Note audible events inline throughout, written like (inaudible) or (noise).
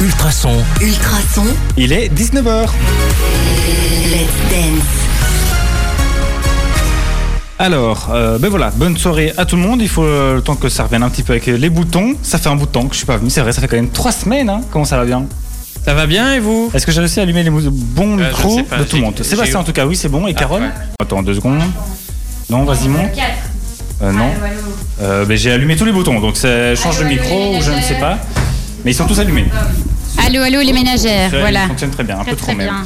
Ultrason. Ultrason. Il est 19h. Let's dance. Alors, euh, ben voilà, bonne soirée à tout le monde. Il faut euh, le temps que ça revienne un petit peu avec les boutons. Ça fait un bout de temps que je suis pas venu, c'est vrai, ça fait quand même trois semaines. Hein. Comment ça va bien? Ça va bien et vous? Est-ce que j'ai réussi à allumer les bons Euh, micros pas, de tout le monde? Sébastien en tout cas, oui, c'est bon. Et Ah, Carole? ouais. Attends, deux secondes. Non, vas-y, monte. Euh, non. Euh, ben, j'ai allumé tous les boutons, donc ça change de micro ou je ne sais pas. Mais ils sont tous allumés. Allô, allô, les ménagères, Ça, voilà. Ils fonctionnent très bien, un Très, peu trop très même. bien.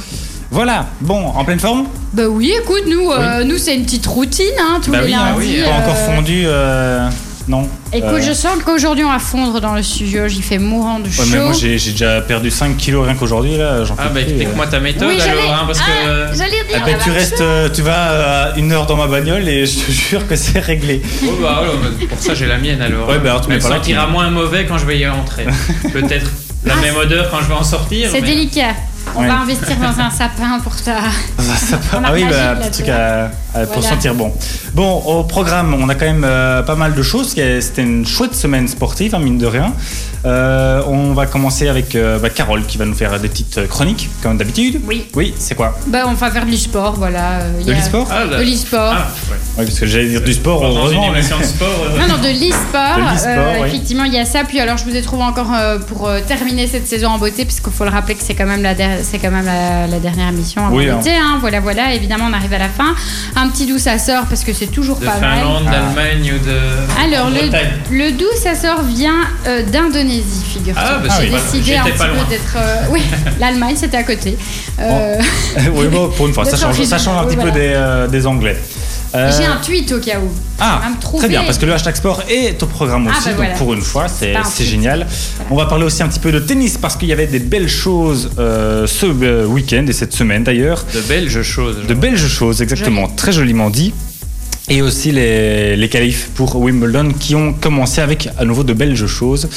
Voilà, bon, en pleine forme? Bah oui, écoute, nous, euh, nous c'est une petite routine, hein, tous Bah les oui, lundis. pas euh, encore fondu, euh, non. Écoute, Euh, je sens qu'aujourd'hui on va fondre dans le studio, j'y fais mourant de Ouais, chaud. mais moi j'ai déjà perdu 5 kilos rien qu'aujourd'hui là, Ah bah explique-moi ta méthode Oui, j'allais- alors, hein, parce Ah, que... J'allais euh. dire. Ah bah, tu restes, euh, tu vas euh, une heure dans ma bagnole et je te (laughs) jure que c'est réglé. Oh, bah, alors, bah, pour ça j'ai la mienne alors. Ouais, bah, alors, tu mets Elle pas la sentira tienne. moins mauvais quand je vais y rentrer. (laughs) Peut-être la Ah, même odeur quand je vais en sortir. C'est mais- délicat. On va investir dans un sapin pour ça. On a ah oui, bah, un petit tu truc à- à- pour sentir bon. Bon, au programme, on a quand même euh, pas mal de choses. C'était une chouette semaine sportive, hein, mine de rien. Euh, on va commencer avec euh, bah, Carole qui va nous faire des petites chroniques, comme d'habitude. Oui. Oui, c'est quoi? Bah on va faire de l'e-sport, voilà. euh, De l'e-sport? Ah, De l'e-sport. Ah, ouais. Oui, parce que j'allais dire du sport, Dans une heureusement. mais- sport. euh, Non, non, de l'e-sport. Euh, oui. Effectivement, il y a ça. Puis alors, je vous ai trouvé encore euh, pour euh, terminer cette saison en beauté, puisqu'il faut le rappeler que c'est quand même la, der- c'est quand même la, la dernière émission avant Oui, hein. l'été. hein. Voilà, voilà. Évidemment, on arrive à la fin. Un petit doux, ça sort parce que c'est toujours De pas mal. Finlande, Ah. d'Allemagne ou de. Alors, le, le doux, ça sort vient euh, figure-toi. Ah, bah, Ah oui. pas- décidé un j'étais petit pas peu loin. d'être. euh, oui, (laughs) l'Allemagne, c'était à côté. Euh, (laughs) oui, bon, pour une fois, ça change, ça original, change un oui, petit voilà. peu des, euh, des Anglais. Euh, J'ai un tweet au cas où. Ah, J'ai très bien, parce que le hashtag sport est au programme Ah, aussi, bah donc voilà. pour une fois, c'est génial. On va parler aussi un petit peu de tennis, parce qu'il y avait des belles choses euh, ce week-end et cette semaine d'ailleurs. De belges choses. De belles choses, exactement, très joliment dit. Et aussi les, les qualifs pour Wimbledon qui ont commencé avec à nouveau de belles choses.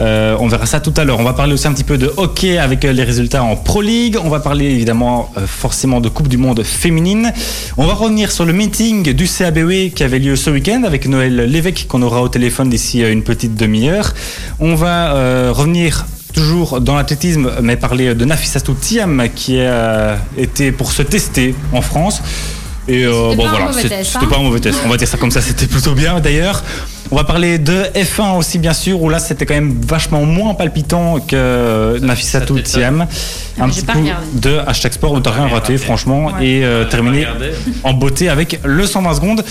Euh, on verra ça tout à l'heure. On va parler aussi un petit peu de hockey avec euh, les résultats en Pro League. On va parler évidemment euh, forcément de Coupe du Monde féminine. On va revenir sur le meeting du CABE qui avait lieu ce week-end avec Noël Lévesque qu'on aura au téléphone d'ici une petite demi-heure. On va euh, revenir toujours dans l'athlétisme, mais parler de Nafissatou Thiam qui a été pour se tester en France. Et C'était bon voilà, c'était hein. pas un mauvais test. On va dire ça comme ça, c'était plutôt bien d'ailleurs. On va parler de F1 aussi bien sûr, où là c'était quand même vachement moins palpitant que. Thiam. Ah, Un petit coup de hashtag sport où t'as rien rien raté franchement Ouais. et euh, terminé en beauté avec le 120 secondes.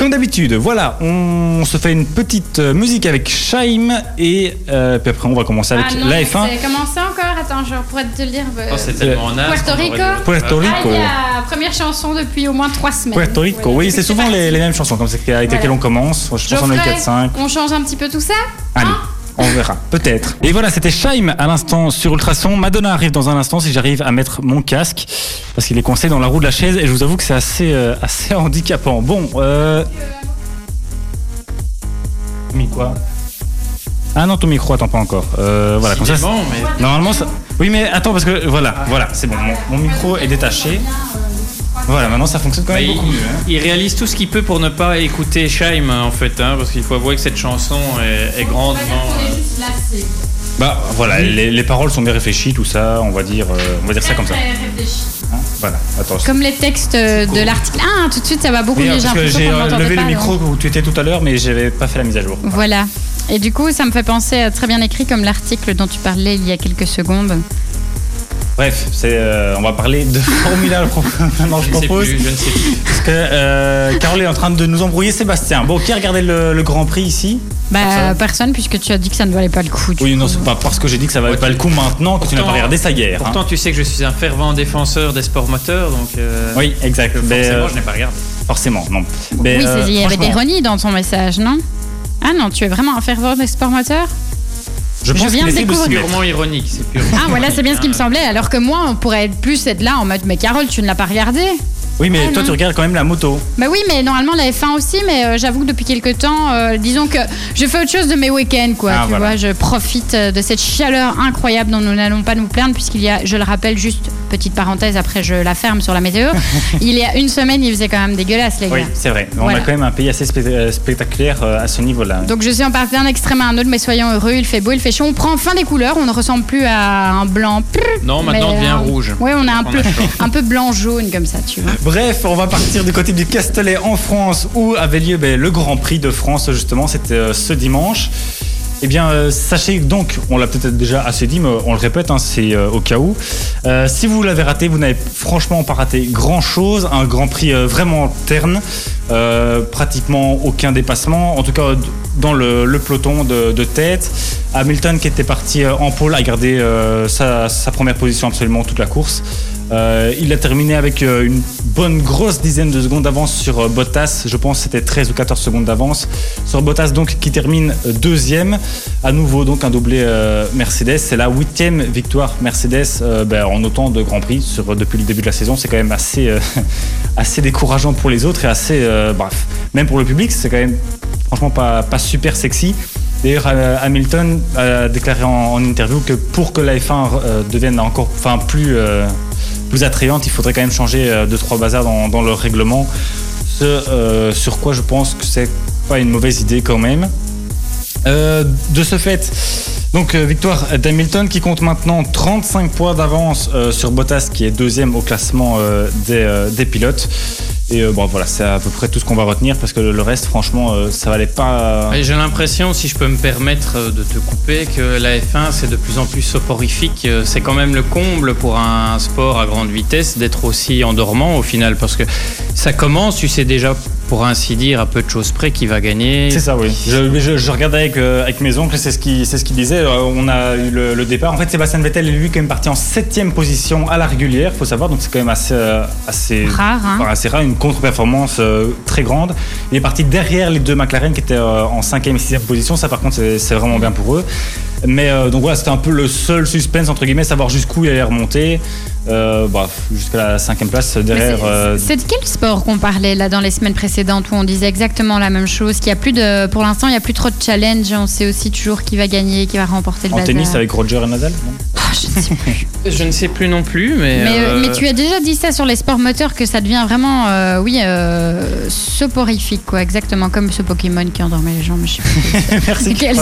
Comme d'habitude, voilà, on se fait une petite euh, musique avec Shaim et euh, puis après on va commencer avec Ah non, la F1. c'est commencé encore Attends, je pourrais te le dire. euh, Oh, c'est tellement. Puerto Rico Puerto. Rico. Ah, il y a première chanson depuis au moins trois semaines. Puerto Rico, Voilà. oui, c'est souvent les, les mêmes chansons, comme c'est avec lesquelles on commence. Je pense en a eu Geoffrey, 4-5. On change un petit peu tout ça Allez, Hein on verra, peut-être. Et voilà, c'était Shaim à l'instant sur Ultrason. Madonna arrive dans un instant si j'arrive à mettre mon casque, parce qu'il est coincé dans la roue de la chaise et je vous avoue que c'est assez, euh, assez (laughs) handicapant. Bon, euh. Mis quoi? Ah non, ton micro, attends pas encore. Euh, voilà, comme ça. mais Normalement, ça. Oui, mais attends, parce que voilà, voilà, c'est bon. Mon, mon micro est détaché. Voilà, maintenant ça fonctionne quand Bah, même il, beaucoup mieux. hein. il réalise tout ce qu'il peut pour ne pas écouter Shaim en fait, hein, parce qu'il faut avouer que cette chanson est, est grandement. Bah voilà, les, les paroles sont bien réfléchies, tout ça, on va dire, euh, on va dire ça comme ça. Hein, voilà, attends. Comme les textes euh, de l'article. Ah, tout de suite, ça va beaucoup mieux. j'ai euh, m'entendait levé pas, le micro donc. où tu étais tout à l'heure, mais j'avais pas fait la mise à jour. Voilà. Et du coup, ça me fait penser à très bien écrit comme l'article dont tu parlais il y a quelques secondes. Bref, c'est, euh, on va parler de (laughs) Formula maintenant, je Je sais propose. plus, je ne sais plus. Parce que euh, Carole est en train de nous embrouiller Sébastien. Bon, qui a regardé le, le Grand Prix ici Bah, Personne. personne, puisque tu as dit que ça ne valait pas le coup. Oui, non, coup. c'est pas parce que j'ai dit que ça valait Ouais, pas tu- le coup maintenant que tu n'as pas regardé ça hier. hein. Pourtant, tu sais que je suis un fervent défenseur des sports moteurs, donc. euh, Oui, exact. forcément, euh, je n'ai pas regardé. forcément, non. Mais, oui, euh, il y avait franchement, d'ironie dans ton message, non? Ah non, tu es vraiment un fervent des sports moteurs? Je pense je viens de découvrir. mettre. Purement ironique, c'est purement. Ah voilà, c'est bien ce qui me semblait. Alors que moi, on pourrait être plus être là en mode Mais Carole, tu ne l'as pas regardé Oui, mais Ah, toi, non. tu regardes quand même la moto. Bah oui, mais normalement la F1 aussi, mais euh, j'avoue que depuis quelques temps, euh, disons que je fais autre chose de mes week-ends, quoi. Ah, tu voilà. vois, je profite euh, de cette chaleur incroyable dont nous n'allons pas nous plaindre, puisqu'il y a, je le rappelle, juste petite parenthèse, après je la ferme sur la météo. (laughs) il y a une semaine, il faisait quand même dégueulasse, les gars. Oui, c'est vrai. On Voilà. a quand même un pays assez euh, spectaculaire euh, à ce niveau-là. Donc je suis en partie d'un extrême à un autre, mais soyons heureux, il fait beau, il fait chaud, on prend enfin des couleurs, on ne ressemble plus à un blanc. Non, maintenant mais on devient un- rouge. Oui, on a un On peu, a chaud. (laughs) un peu blanc-jaune comme ça, tu vois. Bref, on va partir du côté du Castellet en France où avait lieu ben, le Grand Prix de France justement, c'était euh, ce dimanche. Eh bien, euh, sachez donc, on l'a peut-être déjà assez dit, mais on le répète, hein, c'est euh, au cas où. Euh, si vous l'avez raté, vous n'avez franchement pas raté grand-chose. Un Grand Prix vraiment terne, pratiquement aucun dépassement, en tout cas dans le, peloton de, tête. Hamilton qui était parti en pôle a gardé sa première position absolument toute la course. Euh, il a terminé avec euh, une bonne grosse dizaine de secondes d'avance sur euh, Bottas. Je pense que c'était 13 ou 14 secondes d'avance sur Bottas, donc qui termine deuxième. À nouveau, donc un doublé Mercedes. C'est la huitième victoire Mercedes ben, en autant de Grands Prix depuis le début de la saison. C'est quand même assez, (laughs) assez décourageant pour les autres et assez, bref, même pour le public, c'est quand même franchement pas, super sexy. D'ailleurs, Hamilton a déclaré en, interview que pour que la F1 euh, devienne encore enfin, plus, plus attrayante, il faudrait quand même changer euh, deux trois bazars dans, dans leur règlement. Ce euh, sur quoi je pense que c'est pas une mauvaise idée quand même. Euh, de ce fait, donc euh, victoire d'Hamilton qui compte maintenant 35 points d'avance euh, sur Bottas qui est deuxième au classement des, des pilotes. Et bon voilà, c'est à peu près tout ce qu'on va retenir parce que le, reste, franchement, ça valait pas. J'ai l'impression, si je peux me permettre de te couper, que la F1 c'est de plus en plus soporifique. C'est quand même le comble pour un sport à grande vitesse d'être aussi endormant au final, parce que ça commence, tu sais déjà pour ainsi dire à peu de choses près qui va gagner. C'est ça, oui. Je, je, je regardais avec, euh, avec mes oncles, c'est ce qu'ils c'est ce qu'ils disaient. Euh, On a eu le, le départ. En fait, Sébastien Vettel est lui quand même parti en septième position à la régulière, faut savoir. Donc c'est quand même assez, euh, assez Rare, hein. enfin, assez rare, une contre-performance euh, très grande. Il est parti derrière les deux McLaren qui étaient euh, en cinquième et sixième position. Ça, par contre, c'est vraiment bien pour eux. Mais euh, donc voilà, c'était un peu le seul suspense entre guillemets, savoir jusqu'où il allait remonter. Euh, bah, jusqu'à la cinquième place derrière. c'est- euh, C'est de quel sport qu'on parlait là dans les semaines précédentes où on disait exactement la même chose Qu'il y a plus de, pour l'instant, il n'y a plus trop de challenge. On sait aussi toujours qui va gagner, qui va remporter le en bazar. tennis avec Roger et Nadal. non? Ah, je ne sais plus. (laughs) Je ne sais plus non plus, mais. Mais, euh, mais tu as déjà dit ça sur les sports moteurs que ça devient vraiment, euh, oui, euh, soporifique, quoi, exactement comme ce Pokémon qui endormait les gens. Mais je sais plus. (laughs) Merci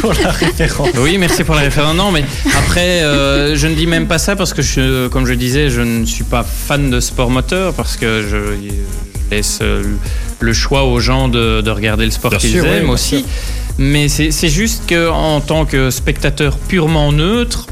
pour, pour la référence. (laughs) (laughs) Oui, merci pour la référence. Non, mais après, euh, je ne dis même pas ça parce que, je, comme je disais, je ne suis pas fan de sport moteur parce que je, je laisse euh, le choix aux gens de, de regarder le sport qu'ils oui, aiment aussi. sûr. Mais c'est juste que en tant que spectateur purement neutre,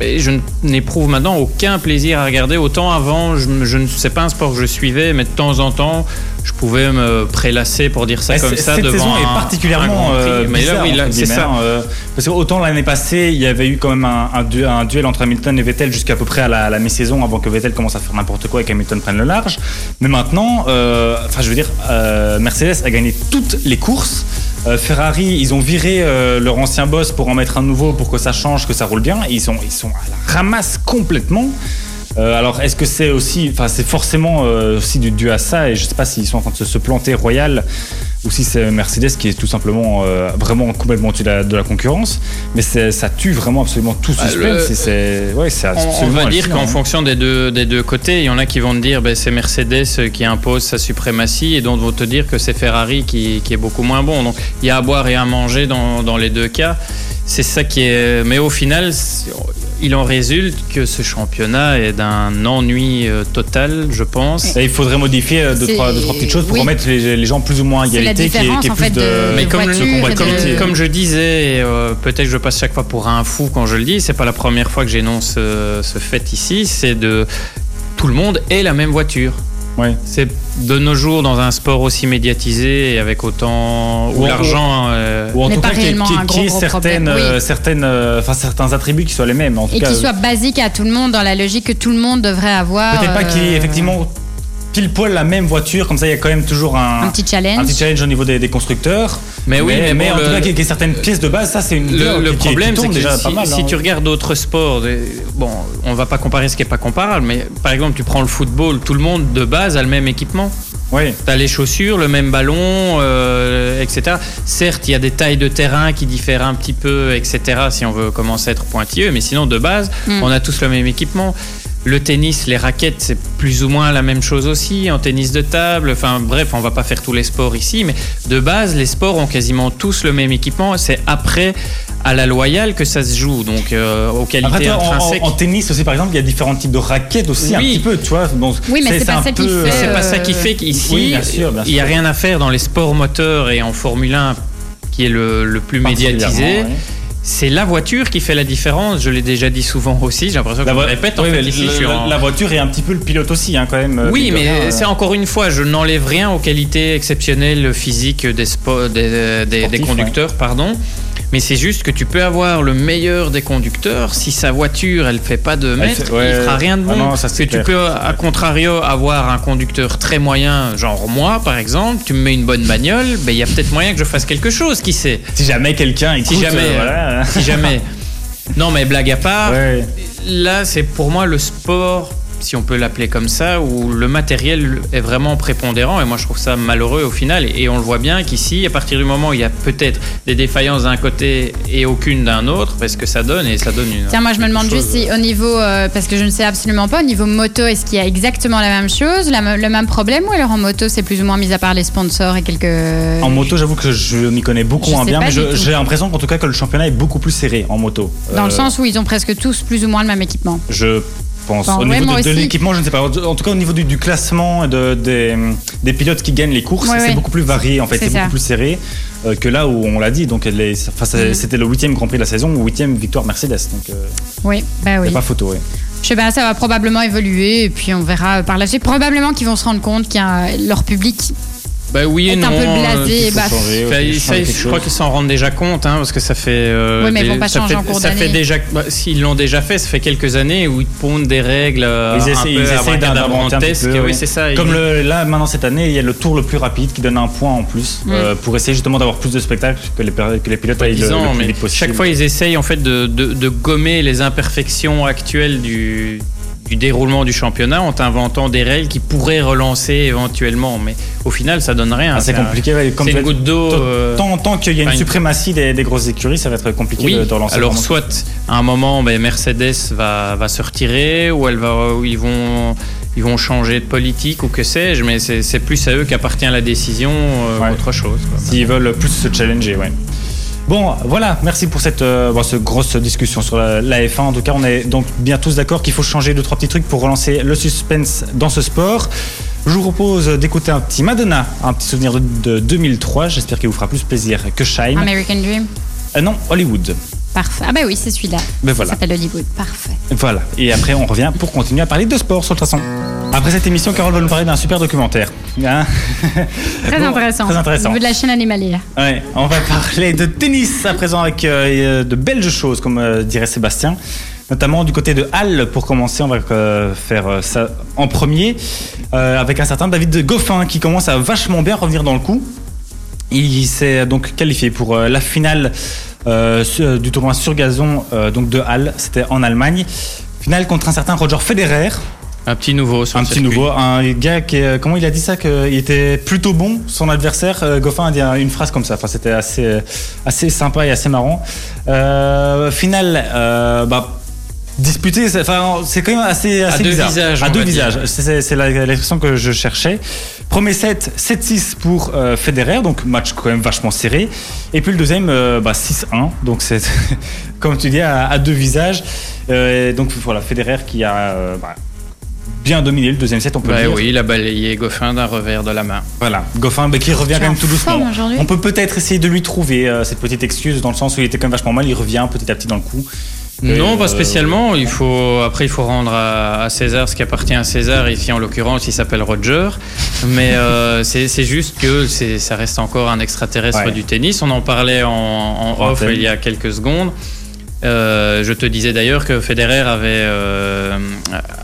je n'éprouve maintenant aucun plaisir à regarder. Autant avant, je, ne sais pas un sport que je suivais, mais de temps en temps, je pouvais me prélasser pour dire ça Ouais, comme ça cette devant saison un- est particulièrement euh, mais là, oui, c'est ça. hein, euh, parce que autant l'année passée, il y avait eu quand même un, un duel, un duel entre Hamilton et Vettel jusqu'à peu près à la, à la mi-saison avant que Vettel commence à faire n'importe quoi et qu'Hamilton prenne le large. Mais maintenant, euh, enfin, je veux dire, euh, Mercedes a gagné toutes les courses. Euh, Ferrari, ils ont viré euh, leur ancien boss pour en mettre un nouveau pour que ça change, que ça roule bien. Ils sont, ils sont à la ramasse complètement. Euh, alors, est-ce que c'est aussi, enfin, c'est forcément aussi dû, à ça, et je sais pas s'ils sont en train de se planter royal ou si c'est Mercedes qui est tout simplement euh, vraiment complètement au-dessus de la, de la concurrence, mais c'est- ça tue vraiment absolument tout Bah, suspense. le- et c'est, ouais, c'est On, va dire qu'en hein. fonction des deux, des deux côtés, il y en a qui vont te dire ben, c'est Mercedes qui impose sa suprématie et d'autres vont te dire que c'est Ferrari qui, qui est beaucoup moins bon. Donc il y a à boire et à manger dans, dans les deux cas. C'est ça qui est. Mais au final, il en résulte que ce championnat est d'un ennui euh, total, je pense. Et il faudrait modifier euh, deux trois, deux, trois petites choses pour oui. remettre les, les gens plus ou moins à égalité, qui est, qui plus fait, de, de- Mais comme, voiture le- et comme, de- comme je disais, euh, peut-être que je passe chaque fois pour un fou quand je le dis, c'est pas la première fois que j'énonce euh, ce fait ici, c'est de tout le monde ait la même voiture. Ouais. C'est de nos jours dans un sport aussi médiatisé et avec autant Ou- l'argent. euh, Ou en tout pas cas, gros certaines, oui. euh, certaines, euh, enfin, certains attributs qui soient les mêmes. En tout Et cas, qui soit basique à tout le monde dans la logique que tout le monde devrait avoir. Peut-être pas qu'il y ait effectivement pile poil la même voiture, comme ça il y a quand même toujours un, un petit challenge. un petit challenge au niveau des, des constructeurs. Mais oui, mais bon, en le- tout cas, qu'il y ait certaines pièces de base, ça c'est une Le, le qui- problème, c'est que déjà si, pas mal. si hein. tu regardes d'autres sports, bon, on va pas comparer ce qui est pas comparable, mais par exemple, tu prends le football, tout le monde de base a le même équipement. Oui. Tu as les chaussures, le même ballon, euh, etc. Certes, il y a des tailles de terrain qui diffèrent un petit peu, etc. Si on veut commencer à être pointilleux, mais sinon, de base, Mm. on a tous le même équipement. Le tennis, les raquettes, c'est plus ou moins la même chose aussi. En tennis de table, enfin bref, on va pas faire tous les sports ici, mais de base, les sports ont quasiment tous le même équipement. C'est après à la loyale que ça se joue, donc euh, aux qualités Après, toi, en, intrinsèques. en- en tennis aussi, par exemple, il y a différents types de raquettes aussi, un Oui. petit peu, tu vois. Bon, Oui, mais c'est pas un ça qui peu- fait, C'est pas ça Euh, qui fait qu'ici, oui, bien sûr, bien il n'y a rien à faire dans les sports moteurs et en Formule 1, qui est le, le plus médiatisé. Ouais. C'est la voiture qui fait la différence. Je l'ai déjà dit souvent aussi. J'ai l'impression que je me vo- répète. En oui, fait, mais ici, le- je suis le- en- la voiture est un petit peu le pilote aussi, hein, quand même. euh, Oui, mais euh. c'est encore une fois, je n'enlève rien aux qualités exceptionnelles physiques des, spo- des, des- des Sportifs, conducteurs, pardon. Mais c'est juste que tu peux avoir le meilleur des conducteurs si sa voiture elle fait pas de mètres, ouais. il fera rien de Ah bon. non, ça, que tu peux, à contrario, avoir un conducteur très moyen, genre moi par exemple. Tu me mets une bonne bagnole, ben il y a peut-être moyen que je fasse quelque chose. Qui sait? Si jamais quelqu'un écoute, Si jamais, euh, voilà. Si jamais. Non, mais blague à part. Ouais. Là, c'est pour moi le sport, si on peut l'appeler comme ça, où le matériel est vraiment prépondérant. Et moi, je trouve ça malheureux au final. Et on le voit bien qu'ici, à partir du moment où il y a peut-être des défaillances d'un côté et aucune d'un autre, parce que ça donne et ça donne une. Tiens, moi je me demande juste si au niveau, euh, parce que je ne sais absolument pas, au niveau moto, est-ce qu'il y a exactement la même chose, la le même problème, ou alors en moto c'est plus ou moins mis à part les sponsors et quelques. En moto, j'avoue que je m'y connais beaucoup moins bien, mais j'ai l'impression qu'en tout cas que le championnat est beaucoup plus serré en moto. Dans le Euh, sens où ils ont presque tous plus ou moins le même équipement. Je pense. Bon, au ouais, niveau de, l'équipement, je ne sais pas. En tout cas, au niveau du, du classement de, des, des pilotes qui gagnent les courses, Ouais, c'est ouais. beaucoup plus varié. En fait, C'est beaucoup plus serré euh, que là où on l'a dit. Donc, enfin, Mhm. c'était le huitième Grand Prix de la saison, huitième victoire Mercedes. Donc, euh, Oui, bah oui. pas photo. Je sais pas, ça va probablement évoluer et puis on verra par la suite. Probablement qu'ils vont se rendre compte qu'il y a leur public Bah oui et non. un peu blasé. Il faut bah, changer je crois qu'ils s'en rendent déjà compte, hein, parce que ça fait. euh, Oui, mais ils vont pas ça changer fait- en cours Ça fait déjà. bah, S'ils l'ont déjà fait, ça fait quelques années où ils pondent des règles. euh, Ils essaient, d'inventer un peu, Oui, ouais. c'est ça. Comme ils- le, là, maintenant, cette année, il y a le tour le plus rapide qui donne un point en plus Mm. euh, pour essayer justement d'avoir plus de spectacles que les, per- que les pilotes le, le plus mais vite possible. chaque fois ils essayent en fait de, de- de gommer les imperfections actuelles du, du déroulement du championnat en inventant des règles qui pourraient relancer éventuellement, mais au final ça donne rien. Ah, c'est un- compliqué. ouais, comme une goutte d'eau. tant- euh, Tant, tant qu'il y a une suprématie des, des grosses écuries, ça va être compliqué Oui, de, de relancer. alors soit à un moment ben, Mercedes va, va se retirer ou elle va, ou ils, vont, ils vont changer de politique ou que sais-je, mais c'est plus à eux qu'appartient la décision euh, Ouais. autre chose. S'ils veulent plus se challenger, ouais. Bon, voilà, merci pour cette, euh, bon, cette grosse discussion sur la, la F1. En tout cas, on est donc bien tous d'accord qu'il faut changer deux, trois petits trucs pour relancer le suspense dans ce sport. Je vous propose d'écouter un petit Madonna, un petit souvenir de, de 2003. J'espère qu'il vous fera plus plaisir que Shine. American Dream. Euh, non, Hollywood. Parfait. Ah bah oui, c'est celui-là. Ben Ça voilà. s'appelle Hollywood. Parfait. Voilà. Et après, on revient pour continuer à parler de sport, sur toute façon. Après cette émission, Carole va nous parler d'un super documentaire. Hein (laughs) Très Bon, intéressant. Très intéressant. Au niveau de la chaîne animalière. Ouais, on va parler de tennis à présent avec euh, de belles choses, comme euh, dirait Sébastien. Notamment du côté de Halle, pour commencer, on va euh, faire ça en premier, avec un certain David Goffin qui commence à vachement bien revenir dans le coup. Il s'est donc qualifié pour la finale sur- du tournoi sur gazon euh, donc de Halle, c'était en Allemagne. Finale contre un certain Roger Federer, Un petit nouveau sur un le petit circuit. nouveau, un gars qui, est- comment il a dit ça, qu'il était plutôt bon, son adversaire. euh, Goffin a dit une phrase comme ça. Enfin, c'était assez, assez sympa et assez marrant. Euh, finale, euh, bah, disputé, c'est enfin, c'est quand même assez, assez bizarre. visages, À deux visages. C'est- l'expression que je cherchais. Premier set, 7-6 pour euh, Federer, donc match quand même vachement serré. Et puis le deuxième, euh, bah, 6-1. Donc c'est, (laughs) comme tu dis, à, à deux visages. Euh, et donc voilà, Federer qui a euh, bah, bien dominé le deuxième set, on peut Ouais, le dire. oui, il a balayé Goffin d'un revers de la main. Voilà, Goffin bah, qui revient quand même tout doucement. On peut peut-être essayer de lui trouver euh, cette petite excuse dans le sens où il était quand même vachement mal, il revient petit à petit dans le coup. Non, pas euh, spécialement. Il faut après il faut rendre à, à César ce qui appartient à César. Ici en l'occurrence, il s'appelle Roger, mais euh, (laughs) c'est juste que ça reste encore un extraterrestre Ouais. du tennis. On en parlait en, off il y a quelques secondes. Euh, je te disais d'ailleurs que Federer avait, euh,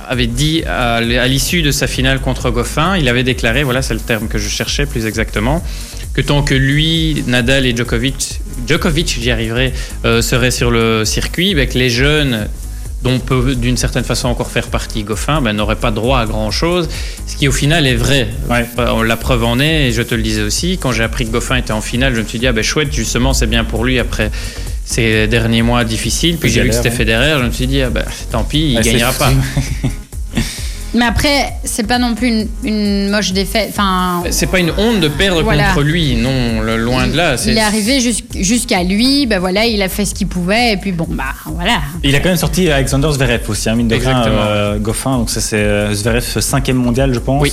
avait dit à à l'issue de sa finale contre Goffin, il avait déclaré, voilà c'est le terme que je cherchais plus exactement, que tant que lui, Nadal et Djokovic, Djokovic, j'y arriverai, euh, seraient sur le circuit, ben, que les jeunes dont peut d'une certaine façon encore faire partie Goffin, ben, n'auraient pas droit à grand chose, ce qui au final est vrai. Ouais. La preuve en est, et je te le disais aussi, quand j'ai appris que Goffin était en finale, je me suis dit, ah ben chouette, justement, c'est bien pour lui après ces derniers mois difficiles. Puis j'ai vu que c'était. Federer, je me suis dit, ah ben tant pis, il Ouais, c'est- gagnera pas. (laughs) Mais après, c'est pas non plus une, une moche défaite. Enfin, C'est pas une honte de perdre Voilà. contre lui, non, le- loin de là. il est arrivé jus- jusqu'à lui, ben voilà, il a fait ce qu'il pouvait, et puis bon, bah voilà. Il a quand même sorti Alexander Zverev aussi, hein, mine de rien, Exactement. euh, Goffin. Donc ça c'est euh, Zverev cinquième mondial, je pense. Oui.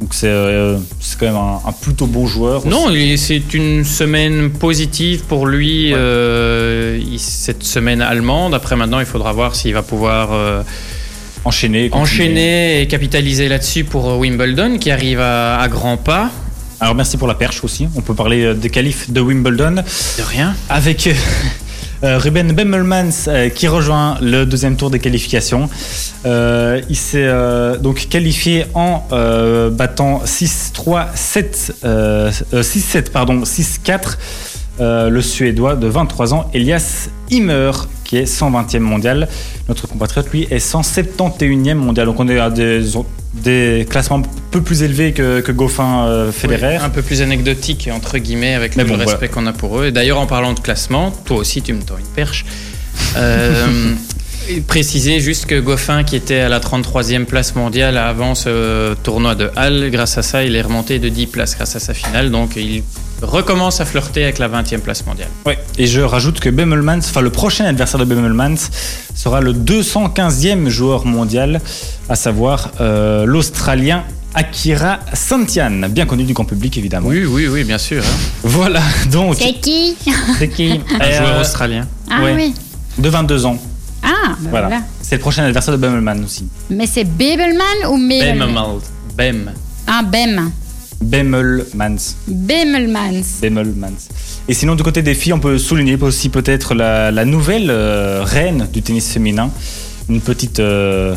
Donc c'est euh, c'est quand même un, un plutôt beau joueur. Non, c'est une semaine positive pour lui, Ouais. euh, il- cette semaine allemande. Après, maintenant, il faudra voir s'il va pouvoir enchaîner et capitaliser là-dessus pour euh, Wimbledon, qui arrive à, à grands pas. Alors merci pour la perche aussi. On peut parler euh, des qualifs de Wimbledon De rien. avec euh, (laughs) Ruben Bemmelmans euh, qui rejoint le deuxième tour des qualifications. Euh, il s'est donc qualifié en battant 6-3, 7, euh, euh, 6-7, pardon, 6-4. Euh, le Suédois de 23 ans, Elias Himmer, qui est 120e mondial. Notre compatriote, lui, est 171e mondial. Donc on est à des, des classements un peu plus élevés que, que Goffin euh, Federer. Oui, un peu plus anecdotique, entre guillemets, avec Mais tout bon, le voilà. respect qu'on a pour eux. Et d'ailleurs, en parlant de classement, toi aussi, tu me tends une perche. Euh, (laughs) préciser juste que Goffin, qui était à la 33e place mondiale avant ce tournoi de Halle, grâce à ça, il est remonté de 10 places grâce à sa finale. Donc, il recommence à flirter avec la 20e place mondiale. Ouais. Et je rajoute que Bemmelmans, enfin le prochain adversaire de Bemmelmans, sera le 215e joueur mondial, à savoir euh, l'Australien Akira Santian, bien connu du grand public évidemment. Oui, oui, oui, bien sûr. hein. Voilà, donc C'est qui? C'est qui? (laughs) Un Euh, joueur australien. Ah ouais. oui. de 22 ans. Ah, ben Voilà. voilà. C'est le prochain adversaire de Bemmelman aussi. Mais c'est Bebelman ou Mebelman. Bem. Ah, Bem. Bemmelmans. Bemelmans. Bemmelmans. Et sinon, du côté des filles, on peut souligner aussi peut-être la, la nouvelle euh, reine du tennis féminin, une petite euh,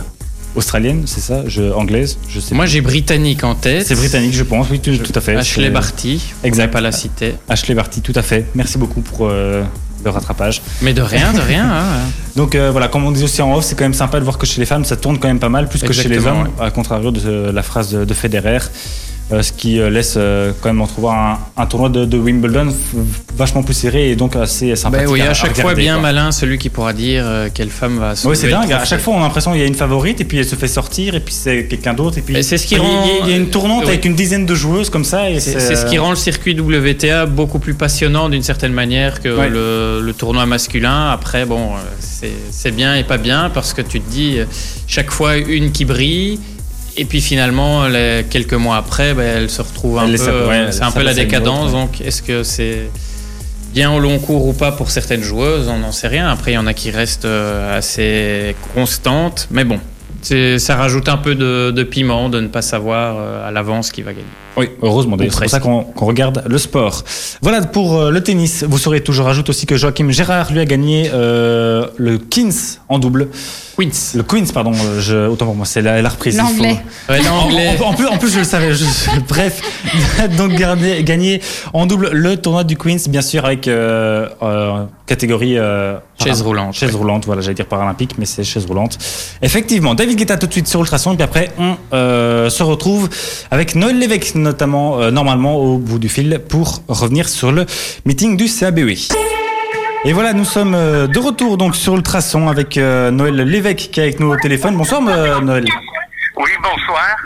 australienne, c'est ça, je, anglaise, je sais. Moi, j'ai Britannique en tête. C'est britannique, je pense. Oui, tout, tout à fait. Ashley Barty. Exact. Pas la citer. Ashley Barty, tout à fait. Merci beaucoup pour euh, le rattrapage. Mais de rien, de rien. hein. (laughs) Donc euh, voilà, comme on dit aussi en off, c'est quand même sympa de voir que chez les femmes, ça tourne quand même pas mal, plus que chez les hommes, à contrario de la phrase de, de Federer. Euh, ce qui euh, laisse euh, quand même entrevoir un, un tournoi de, de Wimbledon vachement plus serré et donc assez sympathique. Ben oui, à, à chaque fois bien quoi. malin celui qui pourra dire quelle femme va se Oui, c'est dingue. À chaque fois, on a l'impression qu'il y a une favorite et puis elle se fait sortir et puis c'est quelqu'un d'autre et puis c'est ce qui il y a- rend- il y a une tournante Oui. avec une dizaine de joueuses comme ça C'est ce qui rend le circuit WTA beaucoup plus passionnant d'une certaine manière que Ouais. le, le tournoi masculin. Après, bon, c'est bien et pas bien parce que tu te dis chaque fois une qui brille. Et puis finalement, les- quelques mois après, ben, elle se retrouve un Elle peu. ouais, euh, c'est un peu la décadence. autre, ouais. Donc, est-ce que c'est bien au long cours ou pas pour certaines joueuses? On n'en sait rien. Après, il y en a qui restent euh, assez constantes. Mais bon, ça rajoute un peu de, de piment de ne pas savoir euh, à l'avance qui va gagner. Oui, heureusement C'est pour ça qu'on regarde le sport. Voilà pour euh, le tennis. Vous saurez tout. Je rajoute aussi que Joachim Gérard lui a gagné euh, le Queens en double. Queens. Le Queens, pardon. euh, Je, autant pour moi, c'est la, la reprise. L'anglais. Ouais, l'anglais. En, en- en plus, en plus, je le savais. je- (laughs) bref, (laughs) donc gagné, gagné en double le tournoi du Queens, bien sûr, avec euh, euh, catégorie euh, Chaise roulante, Chaise roulante, voilà, j'allais dire paralympique, mais c'est chaise roulante. Effectivement, David Guetta tout de suite sur Ultrason, et puis après, on euh, se retrouve avec Noël Lévesque, notamment, euh, normalement, au bout du fil, pour revenir sur le meeting du CABE. Et voilà, nous sommes euh, de retour donc sur Ultrason avec euh, Noël Lévesque qui est avec nous au téléphone. Bonsoir euh, Noël. Oui, bonsoir.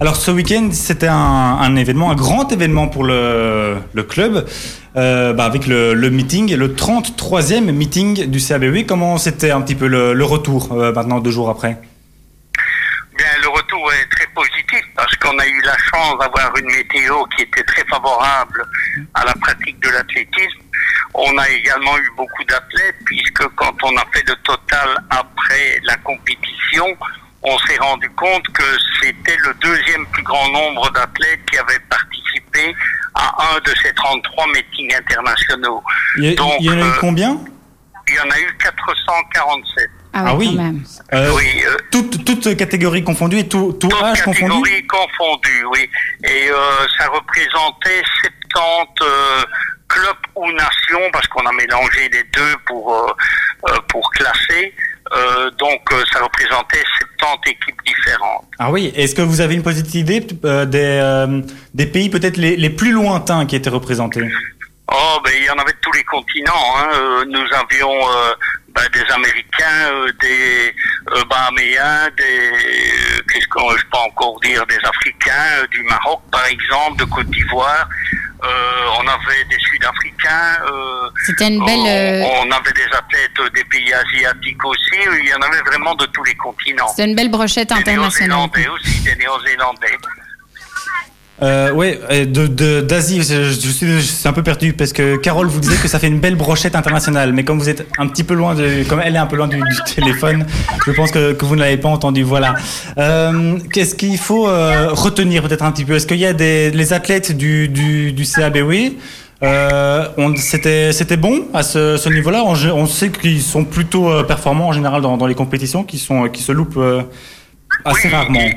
Alors ce week-end, c'était un, un événement, un grand événement pour le, le club, euh, bah, avec le, le meeting, le 33e meeting du CABE. Comment c'était un petit peu le, le retour maintenant, deux jours après? Bien, le retour est très positif parce qu'on a eu la chance d'avoir une météo qui était très favorable à la pratique de l'athlétisme. On a également eu beaucoup d'athlètes puisque quand on a fait le total après la compétition, on s'est rendu compte que c'était le deuxième plus grand nombre d'athlètes qui avaient participé à un de ces 33 meetings internationaux. Il y, a- Donc, il y en a eu euh, combien Il y en a eu 447. Ah, Ah oui, même. Euh, oui, euh, toutes, toutes catégories confondues et tout, tout Toutes âge confondu catégories confondues, oui. Et euh, ça représentait 70 euh, clubs ou qu'on a mélangé les deux pour, euh, euh, pour classer. Euh, donc euh, ça représentait 70 équipes différentes. Ah oui, est-ce que vous avez une petite idée euh, des, des pays peut-être les, les plus lointains qui étaient représentés? Oh, ben il y en avait de tous les continents. Hein. Nous avions ben, des Américains, des Bahaméens, des euh, qu'est-ce que je peux encore dire Des Africains, du Maroc par exemple, de Côte d'Ivoire. Euh, on avait des Sud-Africains. Euh, C'était une belle. euh, on, on avait des athlètes des pays asiatiques aussi. Il y en avait vraiment de tous les continents. C'était une belle brochette Des internationale. Néo-Zélandais aussi, des Néo-Zélandais. Euh, ouais, euh, de de- d'Asie, je, je suis, je suis un peu perdu parce que Carole vous disait que ça fait une belle brochette internationale, mais comme vous êtes un petit peu loin de, comme elle est un peu loin du, du téléphone, je pense que, que vous ne l'avez pas entendu. Voilà. Euh, Qu'est-ce qu'il faut euh, retenir peut-être un petit peu? Est-ce qu'il y a des les athlètes du du, du CABW euh, C'était c'était bon à ce, ce niveau-là? On, on sait qu'ils sont plutôt euh, performants en général dans, dans les compétitions, qui sont qui se loupent assez rarement.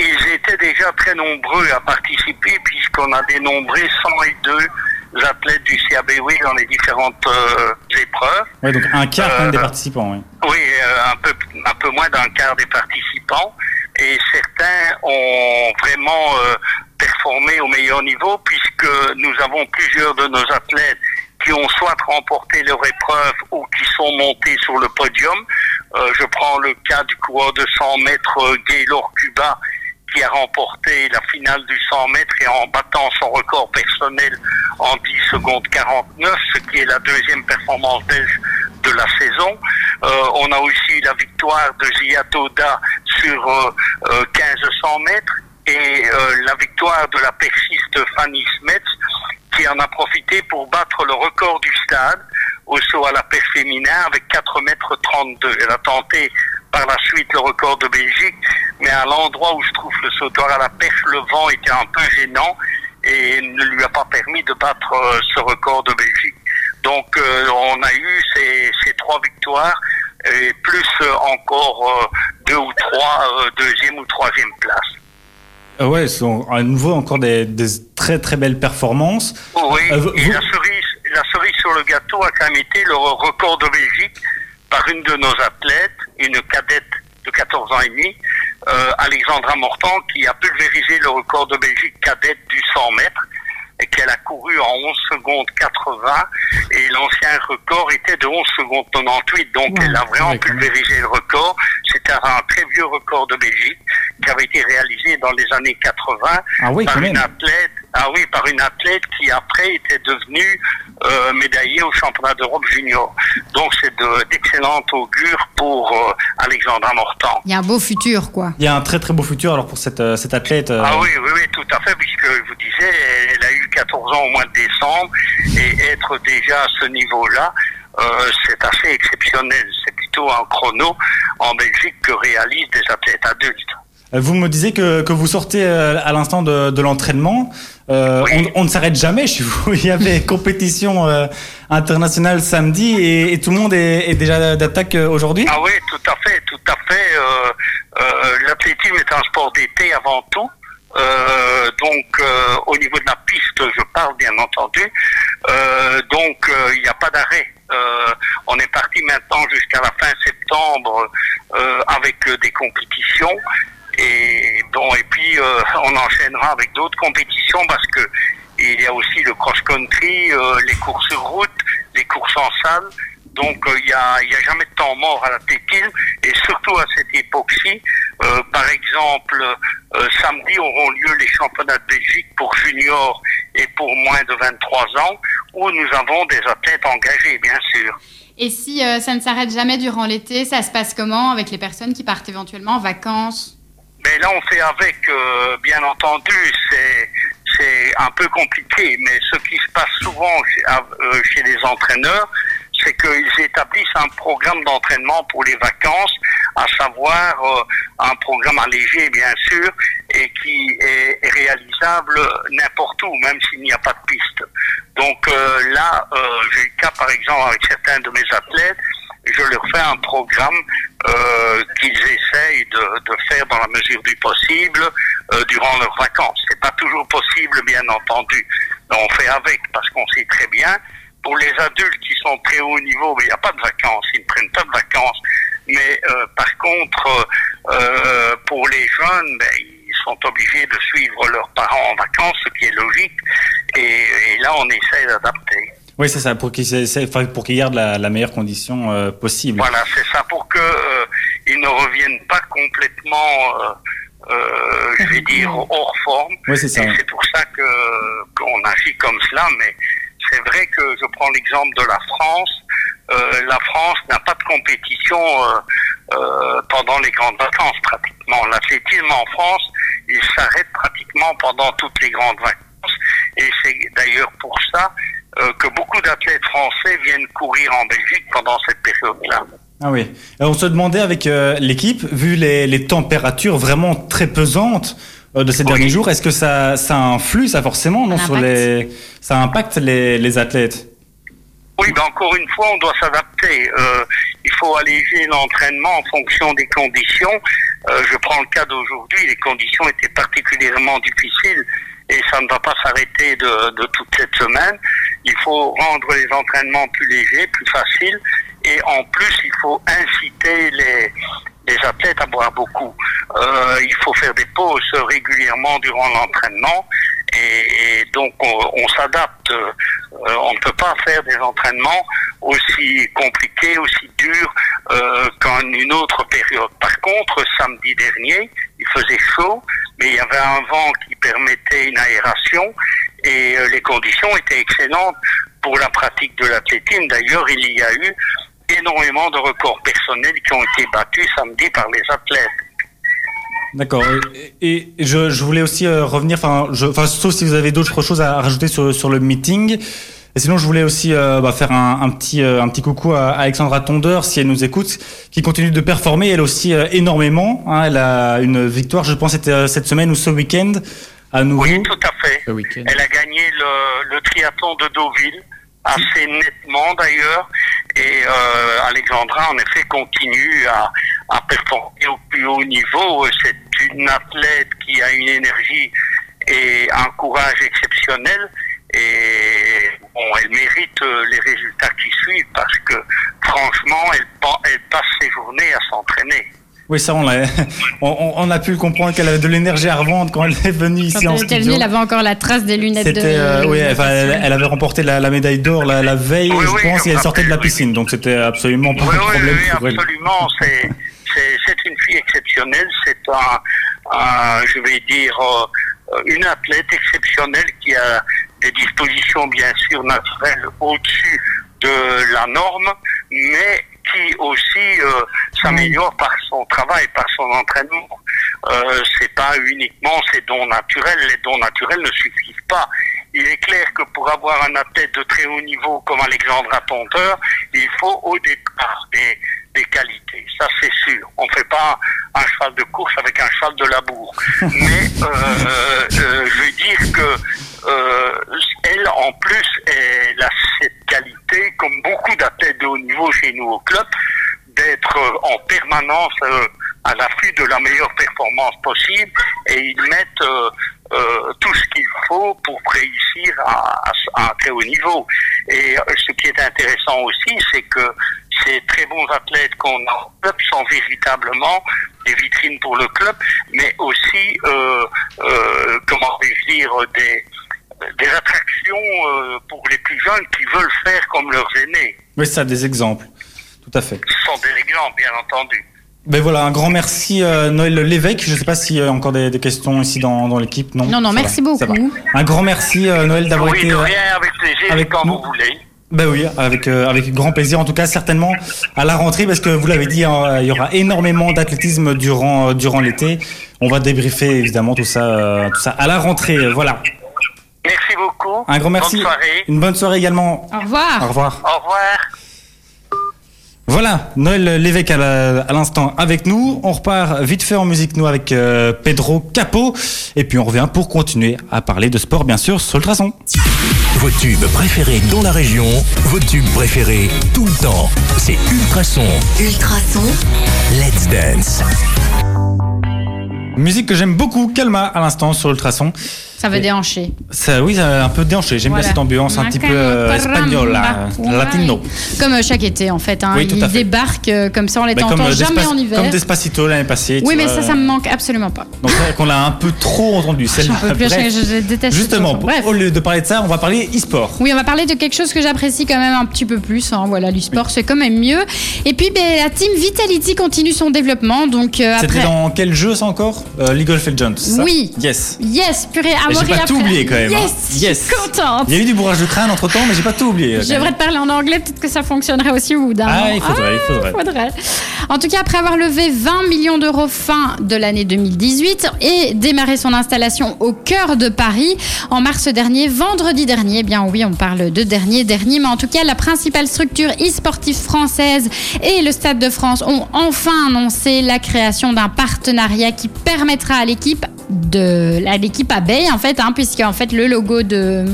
Ils étaient déjà très nombreux à participer puisqu'on a dénombré 102 athlètes du CABW dans les différentes euh, épreuves. Ouais, donc un quart même des Euh, participants. Oui. Oui, euh, un peu un peu moins d'un quart des participants et certains ont vraiment euh, performé au meilleur niveau puisque nous avons plusieurs de nos athlètes qui ont soit remporté leur épreuve ou qui sont montés sur le podium. Euh, je prends le cas du coureur de 100 mètres euh, Gaylor Cuba qui a remporté la finale du 100 mètres et en battant son record personnel en 10 secondes 49, ce qui est la deuxième performance belge de la saison. Euh, on a aussi la victoire de Ziatoda sur euh, euh, 1500 mètres et euh, la victoire de la persiste Fanny Smets qui en a profité pour battre le record du stade au saut à la perche féminin avec 4 mètres 32. Elle a tenté par la suite le record de Belgique, mais à l'endroit où se trouve le sautoir à la perche, le vent était un peu gênant et ne lui a pas permis de battre euh, ce record de Belgique. Donc euh, on a eu ces, ces trois victoires et plus euh, encore deux ou trois deuxième ou troisième places. Euh, ouais, ce sont à nouveau encore des, des très très belles performances. Oui, et vous- la cerise, la cerise sur le gâteau a quand même été le record de Belgique par une de nos athlètes, une cadette de 14 ans et demi, euh, Alexandra Mortan, qui a pulvérisé le record de Belgique cadette du 100 mètres et qu'elle a couru en 11 secondes 80 et l'ancien record était de 11 secondes 98 donc Ouais. elle a vraiment pulvérisé le record. C'était un très vieux record de Belgique qui avait été réalisé dans les années 80 Ah oui, par une athlète ah oui par une athlète qui après était devenue euh, médaillée au championnat d'Europe junior donc c'est de- d'excellent augure pour euh, Alexandra Mortan Il y a un beau futur, quoi. Il y a un très très beau futur alors pour cette, euh, cette athlète. euh, Ah oui, oui, oui, tout à fait, puisque je vous disais, elle, elle a eu 14 ans au mois de décembre, et être déjà à ce niveau-là, euh, c'est assez exceptionnel. C'est plutôt un chrono en Belgique que réalisent des athlètes adultes. Euh, Vous me disiez que, que vous sortez euh, à l'instant de, de l'entraînement. Euh, Oui. on, on ne s'arrête jamais chez vous. (laughs) Il y avait compétition euh, internationale samedi et, et tout le monde est, est déjà d'attaque euh, aujourd'hui. Ah oui, tout à fait, tout à fait. Euh, euh, L'athlétisme est un sport d'été avant tout. Euh, donc, euh, au niveau de la piste, je parle bien entendu. Euh, donc, euh, il n'y a pas d'arrêt. Euh, on est parti maintenant jusqu'à la fin septembre euh, avec des compétitions. Et bon, et puis euh, on enchaînera avec d'autres compétitions parce que il y a aussi le cross-country, euh, les courses sur route, les courses en salle. Donc euh, il y a, y a jamais de temps mort à l'athlétisme et surtout à cette époque-ci. par exemple, samedi auront lieu les championnats de Belgique pour juniors et pour moins de 23 ans où nous avons des athlètes engagés, bien sûr. Et si ça ne s'arrête jamais durant l'été, ça se passe comment avec les personnes qui partent éventuellement en vacances? Mais là, on fait avec, euh, bien entendu, c'est c'est un peu compliqué, mais ce qui se passe souvent chez, euh, chez les entraîneurs, c'est qu'ils établissent un programme d'entraînement pour les vacances, à savoir euh, un programme allégé, bien sûr, et qui est réalisable n'importe où, même s'il n'y a pas de piste. Donc euh, là, euh, j'ai le cas, par exemple, avec certains de mes athlètes, je leur fais un programme euh, qu'ils essayent de, de faire dans la mesure du possible euh, durant leurs vacances. C'est pas toujours possible, bien entendu. On fait avec parce qu'on sait très bien. Pour les adultes qui sont très haut niveau, il n'y a pas de vacances, ils ne prennent pas de vacances. Mais euh, par contre, euh, pour les jeunes, ben, ils sont obligés de suivre leurs parents en vacances, ce qui est logique. Et, et là, on essaie d'adapter. Oui, c'est ça, pour qu'ils pour gardent la, la meilleure condition euh, possible. Voilà, c'est ça pour que euh, ils ne reviennent pas complètement euh, euh, je vais dire, hors forme. Oui, c'est ça. C'est pour ça que qu'on agit comme cela. Mais c'est vrai que je prends l'exemple de la France. La France n'a pas de compétition pendant les grandes vacances pratiquement. L'athlétisme en France, il s'arrête pratiquement pendant toutes les grandes vacances. Et c'est d'ailleurs pour ça euh, que beaucoup d'athlètes français viennent courir en Belgique pendant cette période-là. Ah oui. Alors, on se demandait avec euh, l'équipe, vu les, les températures vraiment très pesantes euh, de ces Oui. derniers jours, est-ce que ça, ça influe, ça forcément, non, sur impact. les, ça impacte les, les athlètes? Oui, ben encore une fois, on doit s'adapter. Euh, il faut alléger l'entraînement en fonction des conditions. Euh, je prends le cas d'aujourd'hui, les conditions étaient particulièrement difficiles et ça ne va pas s'arrêter de, toute cette semaine. Il faut rendre les entraînements plus légers, plus faciles et en plus, il faut inciter les, athlètes à boire beaucoup. Euh, il faut faire des pauses régulièrement durant l'entraînement et, donc on, on s'adapte. Euh, on ne peut pas faire des entraînements aussi compliqués, aussi durs euh, qu'en une autre période. Par contre, samedi dernier, il faisait chaud, mais il y avait un vent qui permettait une aération et euh, les conditions étaient excellentes pour la pratique de l'athlétisme. D'ailleurs, il y a eu énormément de records personnels qui ont été battus samedi par les athlètes. D'accord. Et, je, voulais aussi euh, revenir, enfin, sauf si vous avez d'autres choses à rajouter sur le meeting. Et sinon, je voulais aussi euh, bah, faire un, un petit, euh, un petit coucou à Alexandra Tondeur, si elle nous écoute, qui continue de performer, elle aussi, euh, énormément. hein. elle a une victoire, je pense, c'était cette semaine ou ce week-end, à nouveau. Oui, tout à fait. Ce week-end. Elle a gagné le, le triathlon de Deauville, assez nettement d'ailleurs. Et euh, Alexandra, en effet, continue à, à performer au plus haut niveau. C'est une athlète qui a une énergie et un courage exceptionnel. Et bon, elle mérite euh, les résultats qui suivent parce que franchement, elle, pa- elle passe ses journées à s'entraîner. Oui, ça, on, l'a- (laughs) on, a pu le comprendre qu'elle avait de l'énergie à revendre quand elle est venue ici Quand en elle était venue, elle avait encore la trace des lunettes de. Euh, oui, enfin, elle, elle avait remporté la, la médaille d'or la, la veille, Oui, je oui, pense, je et elle sortait de la piscine, donc c'était absolument pas Oui, un problème oui, pour elle. absolument. C'est, une fille exceptionnelle. C'est un, un, je vais dire, euh, une athlète exceptionnelle qui a des dispositions, bien sûr, naturelles au-dessus de la norme, mais qui aussi euh, s'améliore par son travail, par son entraînement. Euh, c'est pas uniquement ses dons naturels. Les dons naturels ne suffisent pas. Il est clair que pour avoir un athlète de très haut niveau comme Alexandra Tonteur, il faut au départ des, des qualités. Ça, c'est sûr. On fait pas un cheval de course avec un cheval de labour. (laughs) Mais euh, euh, je veux dire que euh, elle, en plus, elle a cette qualité, comme beaucoup d'athlètes de haut niveau chez nous au club, d'être euh, en permanence euh, à l'affût de la meilleure performance possible et ils mettent euh, euh, tout ce qu'il faut pour réussir à, à- à un très haut niveau. Et euh, ce qui est intéressant aussi, c'est que ces très bons athlètes qu'on a au club sont véritablement des vitrines pour le club, mais aussi, euh, comment vais-je dire, des, des attractions pour les plus jeunes qui veulent faire comme leurs aînés. Oui, ça, des exemples. Tout à fait. Ce sont des exemples, bien entendu. Ben voilà, un grand merci euh, Noël Lévesque. Je ne sais pas s'il y a encore des, des questions ici dans, dans l'équipe. Non, Non, non, merci va, beaucoup. Un grand merci euh, Noël d'avoir Oui, été. de euh, rien, avec plaisir, avec quand nous. vous voulez. Ben oui, avec euh, avec grand plaisir. En tout cas, certainement à la rentrée, parce que vous l'avez dit, hein, il y aura énormément d'athlétisme durant euh, durant l'été. On va débriefer évidemment tout ça euh, tout ça à la rentrée. euh, Voilà. Merci beaucoup. Un grand merci. Bonne soirée. Une bonne soirée également. Au revoir. Au revoir. Au revoir. Voilà, Noël Lévesque à l'instant avec nous. On repart vite fait en musique, nous, avec euh, Pedro Capo. Et puis on revient pour continuer à parler de sport, bien sûr, sur le traçon. Vos tubes préférés dans la région, vos tubes préférés tout le temps. C'est Ultrason. Ultrason, Let's Dance. Musique que j'aime beaucoup, Calma, à l'instant, sur le traçon. Ça veut déhancher. Ça, oui, ça un peu déhanché. J'aime Voilà. bien cette ambiance un petit peu euh, espagnole, latino. Comme euh, chaque été en fait. Hein. Oui, tout à Ils fait. débarquent euh, comme ça, on les entend euh, jamais en hiver. comme Despacito l'année passée. Oui, mais vois. ça, ça me manque absolument pas. Donc c'est vrai qu'on l'a un peu trop entendu. Celle-là. je, déteste Justement. Bref. au lieu de parler de ça, on va parler e-sport. Oui, on va parler de quelque chose que j'apprécie quand même un petit peu plus. hein. Voilà, l'e-sport, c'est quand même mieux. Et puis, ben, la team Vitality continue son développement. Donc, euh, C'était après. dans quel jeu ça encore? Euh, League of Legends, ça Oui. Yes. Yes, purée, Et j'ai pas tout oublié quand même, hein. Yes, Yes. je suis contente. Il y a eu du bourrage de crâne entre temps, mais j'ai pas tout oublié. Je devrais te parler en anglais, peut-être que ça fonctionnerait aussi au bout d'un Ah, moment. il faudrait, il faudrait. faudrait. En tout cas, après avoir levé 20 millions d'euros fin de l'année 2018 et démarré son installation au cœur de Paris en mars dernier, vendredi dernier, eh bien oui, on parle de dernier, dernier, mais en tout cas, la principale structure e-sportive française et le Stade de France ont enfin annoncé la création d'un partenariat qui permettra à l'équipe de à l'équipe abeille en fait, hein, puisque en fait le logo de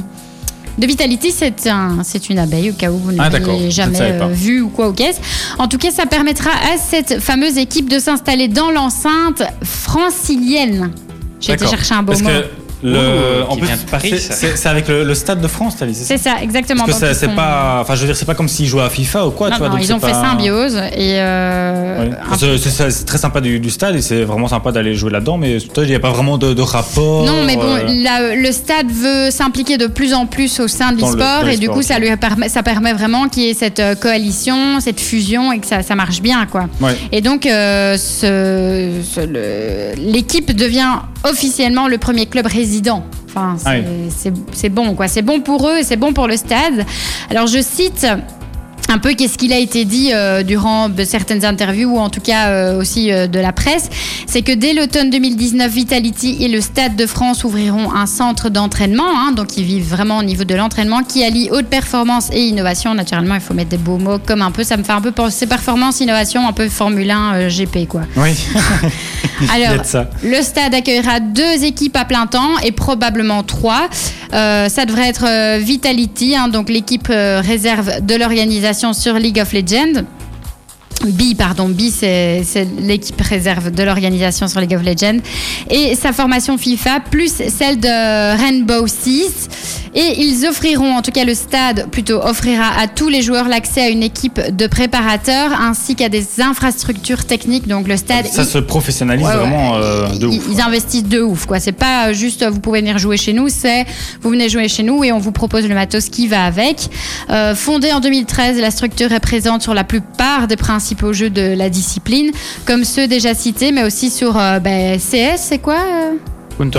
de Vitality, c'est un, c'est une abeille au cas où vous ne Ah, l'avez jamais euh, vu ou quoi au caisse. En tout cas, ça permettra à cette fameuse équipe de s'installer dans l'enceinte francilienne. J'ai été chercher un beau Parce mot. que le, Ouh, en qui plus, vient de Paris, c'est- avec le, le stade de France, t'as dit, c'est ça C'est ça, exactement. Parce que c'est font- pas, enfin je veux dire, c'est pas comme s'ils jouaient à FIFA ou quoi, Non, tu vois. non, donc ils ont fait symbiose et euh, Ouais. C'est- très sympa du, du stade et c'est vraiment sympa d'aller jouer là-dedans, mais toi, il n'y a pas vraiment de, de rapport. Non, mais bon, euh, la- le stade veut s'impliquer de plus en plus au sein de l'e-sport et du coup, ça lui permet, ça permet vraiment qu'il y ait cette euh, coalition, cette fusion et que ça, ça marche bien, quoi. ouais. Et donc, euh, ce- ce- le- l'équipe devient officiellement le premier club résident. Enfin, c'est Ah oui. c'est bon, quoi. C'est bon pour eux et c'est bon pour le stade. Alors, je cite un peu qu'est-ce qu'il a été dit euh, durant certaines interviews ou en tout cas euh, aussi euh, de la presse, c'est que dès l'automne 2019, Vitality et le Stade de France ouvriront un centre d'entraînement, hein, donc ils vivent vraiment au niveau de l'entraînement, qui allie haute performance et innovation. Naturellement, il faut mettre des beaux mots comme un peu, ça me fait un peu penser performance, innovation, un peu Formule 1 euh, GP quoi. Oui. (laughs) Alors, ça. le stade accueillera deux équipes à plein temps et probablement trois. Ça devrait être Vitality, hein, donc l'équipe réserve de l'organisation sur League of Legends. B, pardon, B, c'est l'équipe réserve de l'organisation sur League of Legends. Et sa formation FIFA, plus celle de Rainbow Six. Et ils offriront, en tout cas le stade plutôt offrira à tous les joueurs l'accès à une équipe de préparateurs ainsi qu'à des infrastructures techniques. Donc le stade, Ça il- se professionnalise Ouais, vraiment euh, de ils, ouf. ils investissent de ouf, quoi. C'est pas juste vous pouvez venir jouer chez nous, c'est vous venez jouer chez nous et on vous propose le matos qui va avec. Euh, fondée en 2013, la structure est présente sur la plupart des principaux jeux de la discipline, comme ceux déjà cités, mais aussi sur euh, ben, CS, c'est quoi euh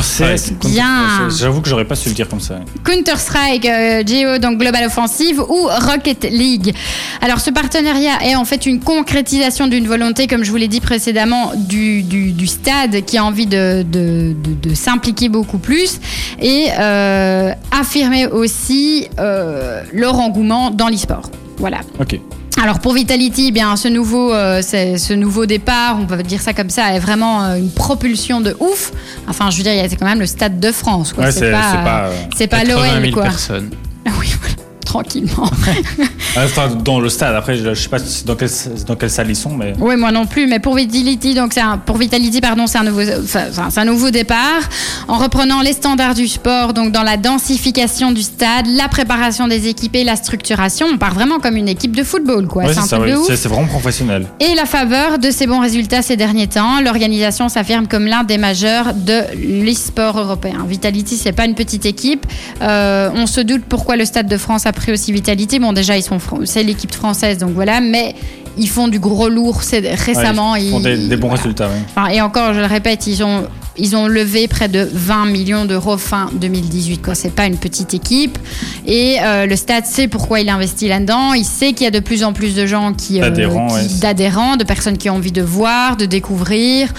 CS, Bien. J'avoue que j'aurais pas su le dire comme ça. Counter-Strike, euh, Geo, donc Global Offensive, ou Rocket League. Alors, ce partenariat est en fait une concrétisation d'une volonté, comme je vous l'ai dit précédemment, du, du, du stade qui a envie de, de, de- de s'impliquer beaucoup plus et euh, affirmer aussi euh, leur engouement dans l'e-sport. Voilà. Ok. Alors pour Vitality, eh bien ce nouveau, euh, ce nouveau départ, on peut dire ça comme ça, est vraiment euh, une propulsion de ouf. Enfin, je veux dire, c'est quand même le Stade de France. quoi. Ouais, c'est pas, c'est pas. euh, c'est pas 80 l'OL 000 quoi. personnes. (laughs) Oui, voilà, tranquillement. (laughs) Enfin, dans le stade. Après, je, je sais pas dans quelle, dans quelle salle ils sont, mais. Oui, moi non plus, mais pour Vitality, donc c'est un, pour Vitality, pardon, c'est un nouveau, c'est un nouveau départ en reprenant les standards du sport, donc dans la densification du stade, la préparation des équipes et la structuration. On part vraiment comme une équipe de football, quoi. Ouais, c'est un c'est ça, truc ouais. de ouf. C'est c'est vraiment professionnel. Et la faveur de ces bons résultats ces derniers temps, l'organisation s'affirme comme l'un des majeurs de l'e-sport européen. Vitality, c'est pas une petite équipe. Euh, on se doute pourquoi le Stade de France a pris aussi Vitality. Bon, déjà, ils sont, c'est l'équipe française, donc voilà. Mais ils font du gros lourd c'est- récemment. Ouais, ils font des, bons voilà. résultats, ouais. Enfin, et encore, je le répète, ils ont, ils ont levé près de 20 millions d'euros fin 2018. Quoi, c'est pas une petite équipe. Et euh, le Stade sait pourquoi il investit là-dedans. Il sait qu'il y a de plus en plus de gens qui, euh, D'adhérents, qui- d'adhérents, de personnes qui ont envie de voir, de découvrir.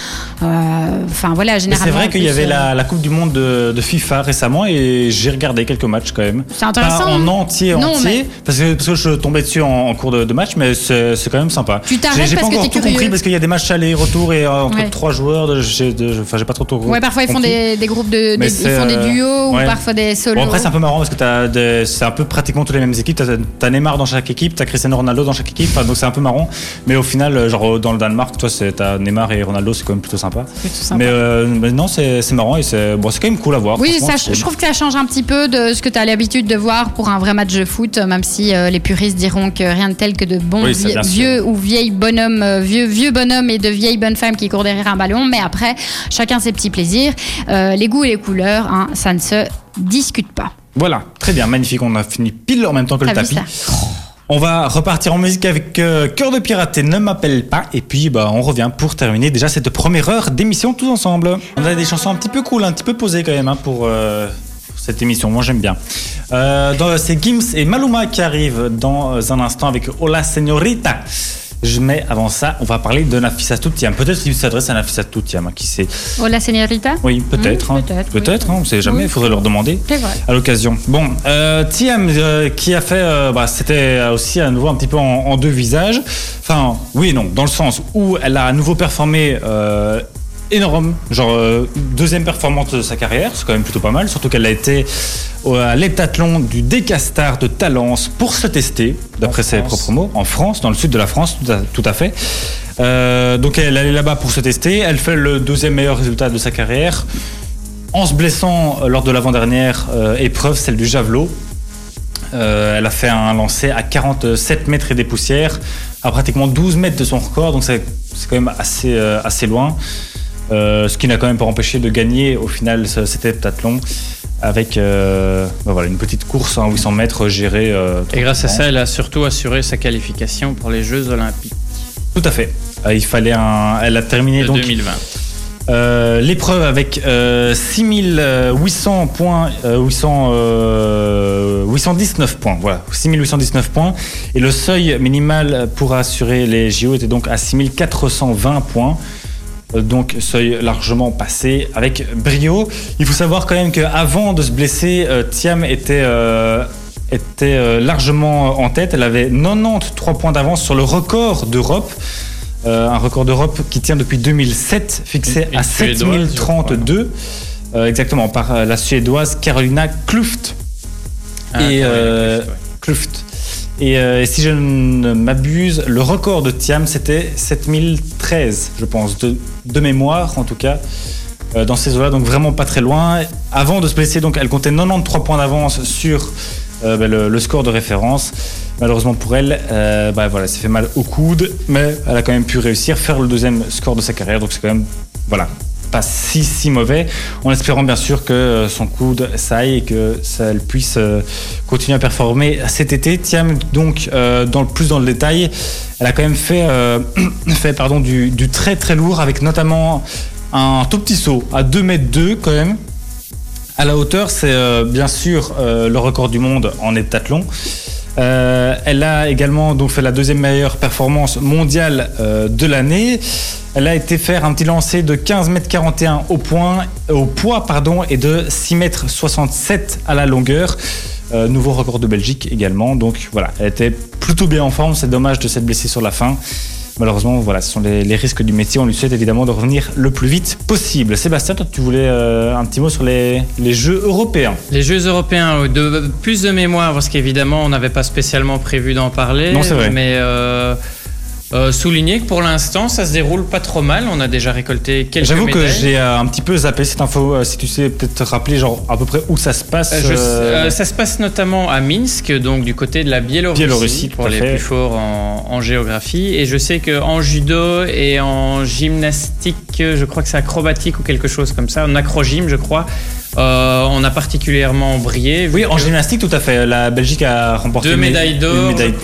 Euh, Enfin voilà, généralement. c'est vrai qu'il y avait euh, la, la Coupe du Monde de, de FIFA récemment et j'ai regardé quelques matchs quand même. C'est intéressant. Pas en entier, Non, entier, mais- parce, que, parce que je tombais dessus en, en cours de, de match, mais c'est quand même sympa. Tu t'arrêtes J'ai pas parce que encore tout compris parce qu'il y a des matchs aller-retour et euh, entre Ouais. trois joueurs. Enfin, j'ai pas trop Ouais, parfois ils font des, des groupes de. Des- ils font des euh, duos ouais. ou parfois des solos. Bon, après, c'est un peu marrant parce que t'as c'est un peu pratiquement toutes les mêmes équipes. T'as as Neymar dans chaque équipe, t'as Cristiano Ronaldo dans chaque équipe. Donc c'est un peu marrant. Mais au final, genre dans le Danemark, toi, c'est- t'as Neymar et Ronaldo, c'est quand même plutôt sympa. Mais, euh, mais non, c'est marrant et c'est bon, quand même cool à voir. Oui, ça, je trouve que ça change un petit peu de ce que tu as l'habitude de voir pour un vrai match de foot, même si euh, les puristes diront que rien de tel que de bons Oui, vie- vieux ou vieilles bonhommes, euh, vieux, vieux bonhommes et de vieilles bonnes femmes qui courent derrière un ballon. Mais après, chacun ses petits plaisirs. Euh, les goûts et les couleurs, hein, ça ne se discute pas. Voilà, très bien, magnifique. On a fini pile en même temps que le tapis. On va repartir en musique avec euh, Cœur de pirate et Ne m'appelle pas. Et puis, bah, on revient pour terminer déjà cette première heure d'émission tous ensemble. On a des chansons un petit peu cool, un petit peu posées quand même hein, pour, euh, pour cette émission. Moi, j'aime bien. Euh, c'est Gims et Maluma qui arrivent dans un instant avec Hola Señorita. Je mets avant ça, on va parler de Nafisa Toutiam. Peut-être qu'il s'adresse à Nafisa Toutiam, hein, qui sait. Hola, señorita Oui, peut-être. Mm, hein. peut-être, oui. Peut-être, hein, on sait jamais, il Oui. faudrait leur demander C'est vrai. à l'occasion. Bon, euh, Thiam euh, qui a fait, euh, bah, c'était aussi à nouveau un petit peu en, en deux visages. Enfin, oui et non, dans le sens où elle a à nouveau performé euh, énorme, genre euh, deuxième performance de sa carrière, c'est quand même plutôt pas mal, surtout qu'elle a été au- à l'heptathlon du Decastar de Talence pour se tester, d'après ses propres mots, en France, dans le sud de la France, tout à, tout à fait. Euh, donc elle allait là-bas pour se tester, elle fait le deuxième meilleur résultat de sa carrière en se blessant euh, lors de l'avant-dernière euh, épreuve, celle du javelot. Euh, elle a fait un lancer à 47 mètres et des poussières, à pratiquement 12 mètres de son record, donc c'est quand même assez, euh, assez loin. Euh, ce qui n'a quand même pas empêché de gagner au final ce- cet heptathlon avec euh, bah voilà, une petite course en 800 mètres gérée. euh, Et grâce à ça, elle a surtout assuré sa qualification pour les Jeux Olympiques Tout à fait. Euh, il fallait un. Elle a terminé donc 2020. Euh, L'épreuve avec euh, 6800 points, euh, 800, euh, 819 points, voilà, 6819 points. Et le seuil minimal pour assurer les JO était donc à 6420 points. Euh, Donc seuil largement passé avec brio. Il faut savoir quand même qu'avant de se blesser, euh, Thiam était, euh, était largement en tête. Elle avait 93 points d'avance sur le record d'Europe. Euh, un record d'Europe qui tient depuis 2007, fixé Une- à une Suédoise, je 7032. Euh, exactement, par la Suédoise Carolina Kluft. Ah, et. Kluft. Et, euh, et si je ne m'abuse, le record de Thiam, c'était 7013, je pense, de, mémoire en tout cas, euh, dans ces eaux-là, donc vraiment pas très loin. Avant de se blesser, donc, elle comptait 93 points d'avance sur euh, bah, le, score de référence. Malheureusement pour elle, bah, voilà, s'est fait mal au coude, mais elle a quand même pu réussir, faire le deuxième score de sa carrière, donc c'est quand même, voilà, pas si si mauvais, en espérant bien sûr que euh, son coude ça aille et que ça elle puisse euh, continuer à performer cet été. Tiam donc euh, dans le plus dans le détail, elle a quand même fait (clears throat) fait pardon du, très très lourd avec notamment un tout petit saut à 2 mètres 2 quand même. À la hauteur, c'est bien sûr le record du monde en heptathlon. Euh, elle a également fait la deuxième meilleure performance mondiale euh, de l'année. Elle a été faire un petit lancer de 15 mètres 41 au point, poids pardon, et de 6 mètres 67 à la longueur. Euh, nouveau record de Belgique également. Donc voilà, elle était plutôt bien en forme. C'est dommage de s'être blessée sur la fin. Malheureusement, voilà, ce sont les, les risques du métier. On lui souhaite évidemment de revenir le plus vite possible. Sébastien, toi, tu voulais euh, un petit mot sur les, les Jeux européens. Les Jeux européens, euh, de plus de mémoire, parce qu'évidemment, on n'avait pas spécialement prévu d'en parler. Non, c'est vrai. Mais euh, euh, souligner que pour l'instant, ça se déroule pas trop mal. On a déjà récolté quelques J'avoue que j'ai euh, un petit peu zappé cette info. euh, si tu sais peut-être rappeler genre à peu près où ça se passe. Je- ça se passe notamment à Minsk, donc du côté de la Biélorussie, Biélorussie, pour les fait. plus forts en, en géographie. Et je sais qu'en judo et en gymnastique, je crois que c'est acrobatique ou quelque chose comme ça, en acrogym, je crois, euh, on a particulièrement brillé. Oui, en que- gymnastique, tout à fait. La Belgique a remporté Deux médailles d'or médaille-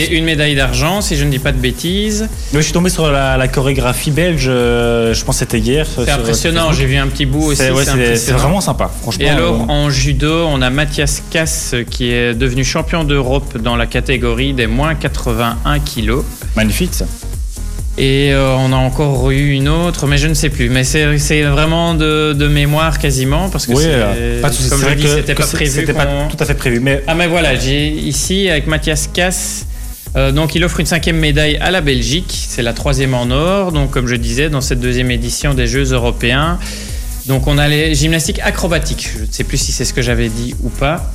et une médaille d'argent, si je ne dis pas de bêtises. Oui, je suis tombé sur la, la chorégraphie belge. euh, je pense que c'était hier. C'est impressionnant, j'ai vu un petit bout aussi. C'est ouais, vraiment sympa. Franchement. Et alors, euh, en judo, on a Mathias Cass qui est devenu champion d'Europe dans la catégorie des moins 81 kilos. magnifique ça. Et euh, on a encore eu une autre, mais je ne sais plus. Mais c'est vraiment de, de mémoire quasiment, parce que Oui, euh, pas comme je dis, c'était pas prévu. C'était pas tout à fait prévu. Mais Ah mais voilà, j'ai ici avec Mathias Cass. euh, donc il offre une cinquième médaille à la Belgique, c'est la troisième en or. Donc comme je disais, dans cette deuxième édition des Jeux européens, Donc on a les gymnastiques acrobatiques. Je ne sais plus si c'est ce que j'avais dit ou pas.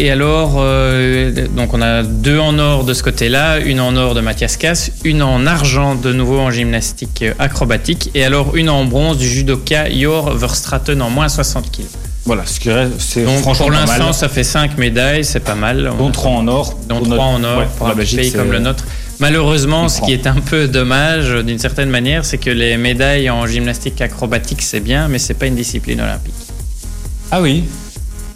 Et alors, euh, donc on a deux en or de ce côté-là, une en or de Mathias Cass, une en argent de nouveau en gymnastique acrobatique, et alors une en bronze du judoka Jor Verstraten en moins 60 kg. Voilà, ce qui reste, c'est franchement pour l'instant, ça fait 5 médailles, c'est pas mal. dont 3 en or. dont Pour 3 notre- en or ouais, pour un pays comme le nôtre. Malheureusement, ce qui est un peu dommage d'une certaine manière, c'est que les médailles en gymnastique acrobatique, c'est bien, mais c'est pas une discipline olympique. Ah oui.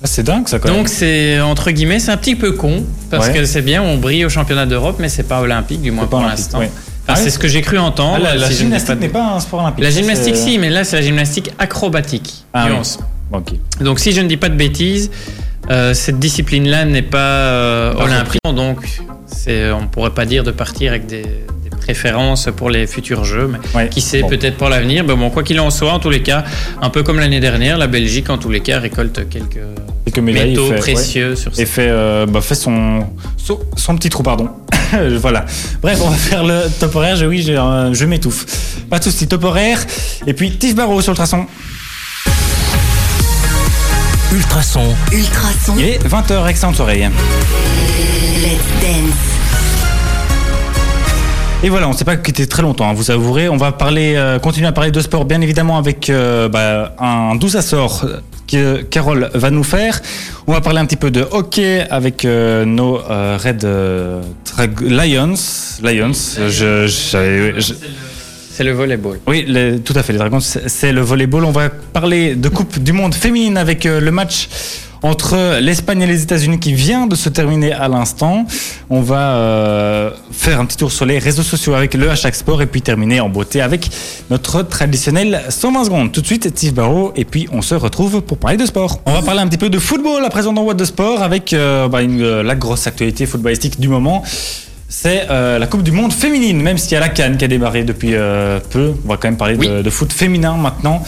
Ah, C'est dingue ça quand Donc c'est entre guillemets, c'est un petit peu con parce Ouais. que c'est bien, on brille au championnat d'Europe, mais c'est pas olympique du moins pour l'instant. ouais. Enfin, Ah c'est oui. ce que j'ai cru entendre. Ah, la, si ne gymnastique pas de- n'est pas un sport olympique. La gymnastique, c'est- si, mais là c'est la gymnastique acrobatique. Ah oui. Donc si je ne dis pas de bêtises, euh, cette discipline-là n'est pas euh, Pas olympique, donc on pourrait pas dire de partir avec des, des préférences pour les futurs jeux, mais Ouais. qui sait Bon. peut-être pour l'avenir. Mais bon, quoi qu'il en soit, en tous les cas, un peu comme l'année dernière, la Belgique en tous les cas récolte quelques Quelques médailles. métaux fait- ouais. précieux sur Et fait, euh, bah, fait son, son, son petit trou, pardon. (laughs) voilà. Bref, on va faire le top horaire. Je, oui, j'ai, euh, je m'étouffe. Pas de soucis, top horaire. Et puis Tiff Barrow sur le traçon. Ultrason, Ultrason. Il est 20h, excellente soirée. Let's dance. Et voilà, on ne s'est pas quitté très longtemps, hein, vous savourez. On va parler, euh, continuer à parler de sport, bien évidemment, avec euh, bah, un doux assort que Carole va nous faire. On va parler un petit peu de hockey avec euh, nos Red Lions. Lions, je, je- je- C'est le volleyball. oui, tout à fait. Les Dragons, c'est le volleyball. On va parler de Coupe du Monde féminine avec le match entre l'Espagne et les États-Unis qui vient de se terminer à l'instant. On va euh, faire un petit tour sur les réseaux sociaux avec le hashtag sport et puis terminer en beauté avec notre traditionnel 120 secondes. Tout de suite, Steve Barrow et puis on se retrouve pour parler de sport. On va parler un petit peu de football à présent dans What de Sport avec euh, bah, une, euh, la grosse actualité footballistique du moment. C'est euh, la Coupe du Monde féminine, même s'il y a la Cannes qui a démarré depuis euh, peu. On va quand même parler Oui. de, de foot féminin maintenant.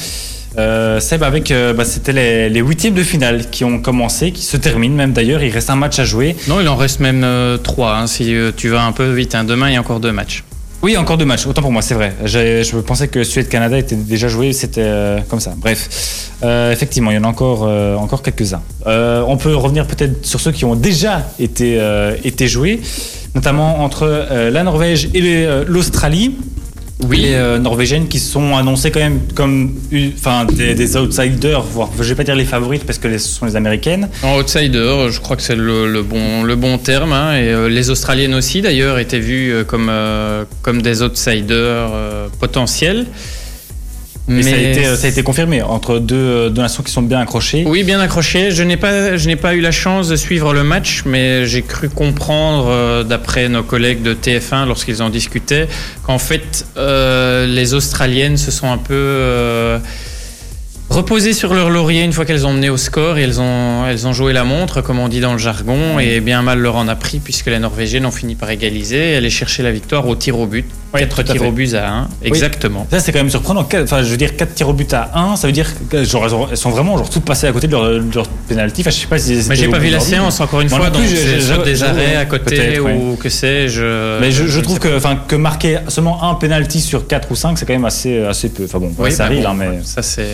Euh, Seb, avec, euh, bah, c'était les, les huitièmes de finale qui ont commencé, qui se terminent même d'ailleurs. Il reste un match à jouer. Non, il en reste même euh, trois. hein, si tu vas un peu vite, hein. demain il y a encore deux matchs. Oui, encore deux matchs. Autant pour moi, c'est vrai. Je pensais que Suède-Canada était déjà joué. C'était comme ça. Bref, effectivement, il y en a encore, encore quelques-uns. On peut revenir peut-être sur ceux qui ont déjà été, été joués, notamment entre la Norvège et l'Australie. Oui. Les euh, Norvégiennes qui sont annoncées quand même comme enfin, des, des outsiders, voire je vais pas dire les favorites parce que les- ce sont les Américaines. En outsider, je crois que c'est le, le bon, le bon terme. hein, et euh, les Australiennes aussi, d'ailleurs, étaient vues euh, comme, euh, comme des outsiders potentiels. Mais ça a, été, euh, ça a été confirmé entre deux, euh, deux nations qui sont bien accrochées. Oui, bien accroché. Je n'ai pas, je n'ai pas eu la chance de suivre le match, mais j'ai cru comprendre, euh, d'après nos collègues de TF1 lorsqu'ils en discutaient, qu'en fait, euh, les Australiennes se sont un peu euh, reposées sur leur laurier une fois qu'elles ont mené au score et elles ont, elles ont joué la montre, comme on dit dans le jargon, et bien mal leur en a pris puisque les Norvégiennes ont fini par égaliser et aller chercher la victoire au tir au but. Oui, 4 tout à tirs fait. au but à 1, exactement. Ça, c'est quand même surprenant. Quatre- Enfin, je veux dire, 4 tirs au but à 1, ça veut dire que genre, elles ont- elles sont vraiment genre, toutes passées à côté de leur, de leur penalty. Enfin, je sais pas si Mais j'ai pas vu la séance encore une fois, non plus, donc c'est des arrêts à côté ouais. ou que sais-je. Mais je, trouve que, enfin, que marquer seulement un penalty sur 4 ou 5, c'est quand même assez, assez peu. Enfin bon, Oui, ça bah arrive, bon, hein, mais. ça c'est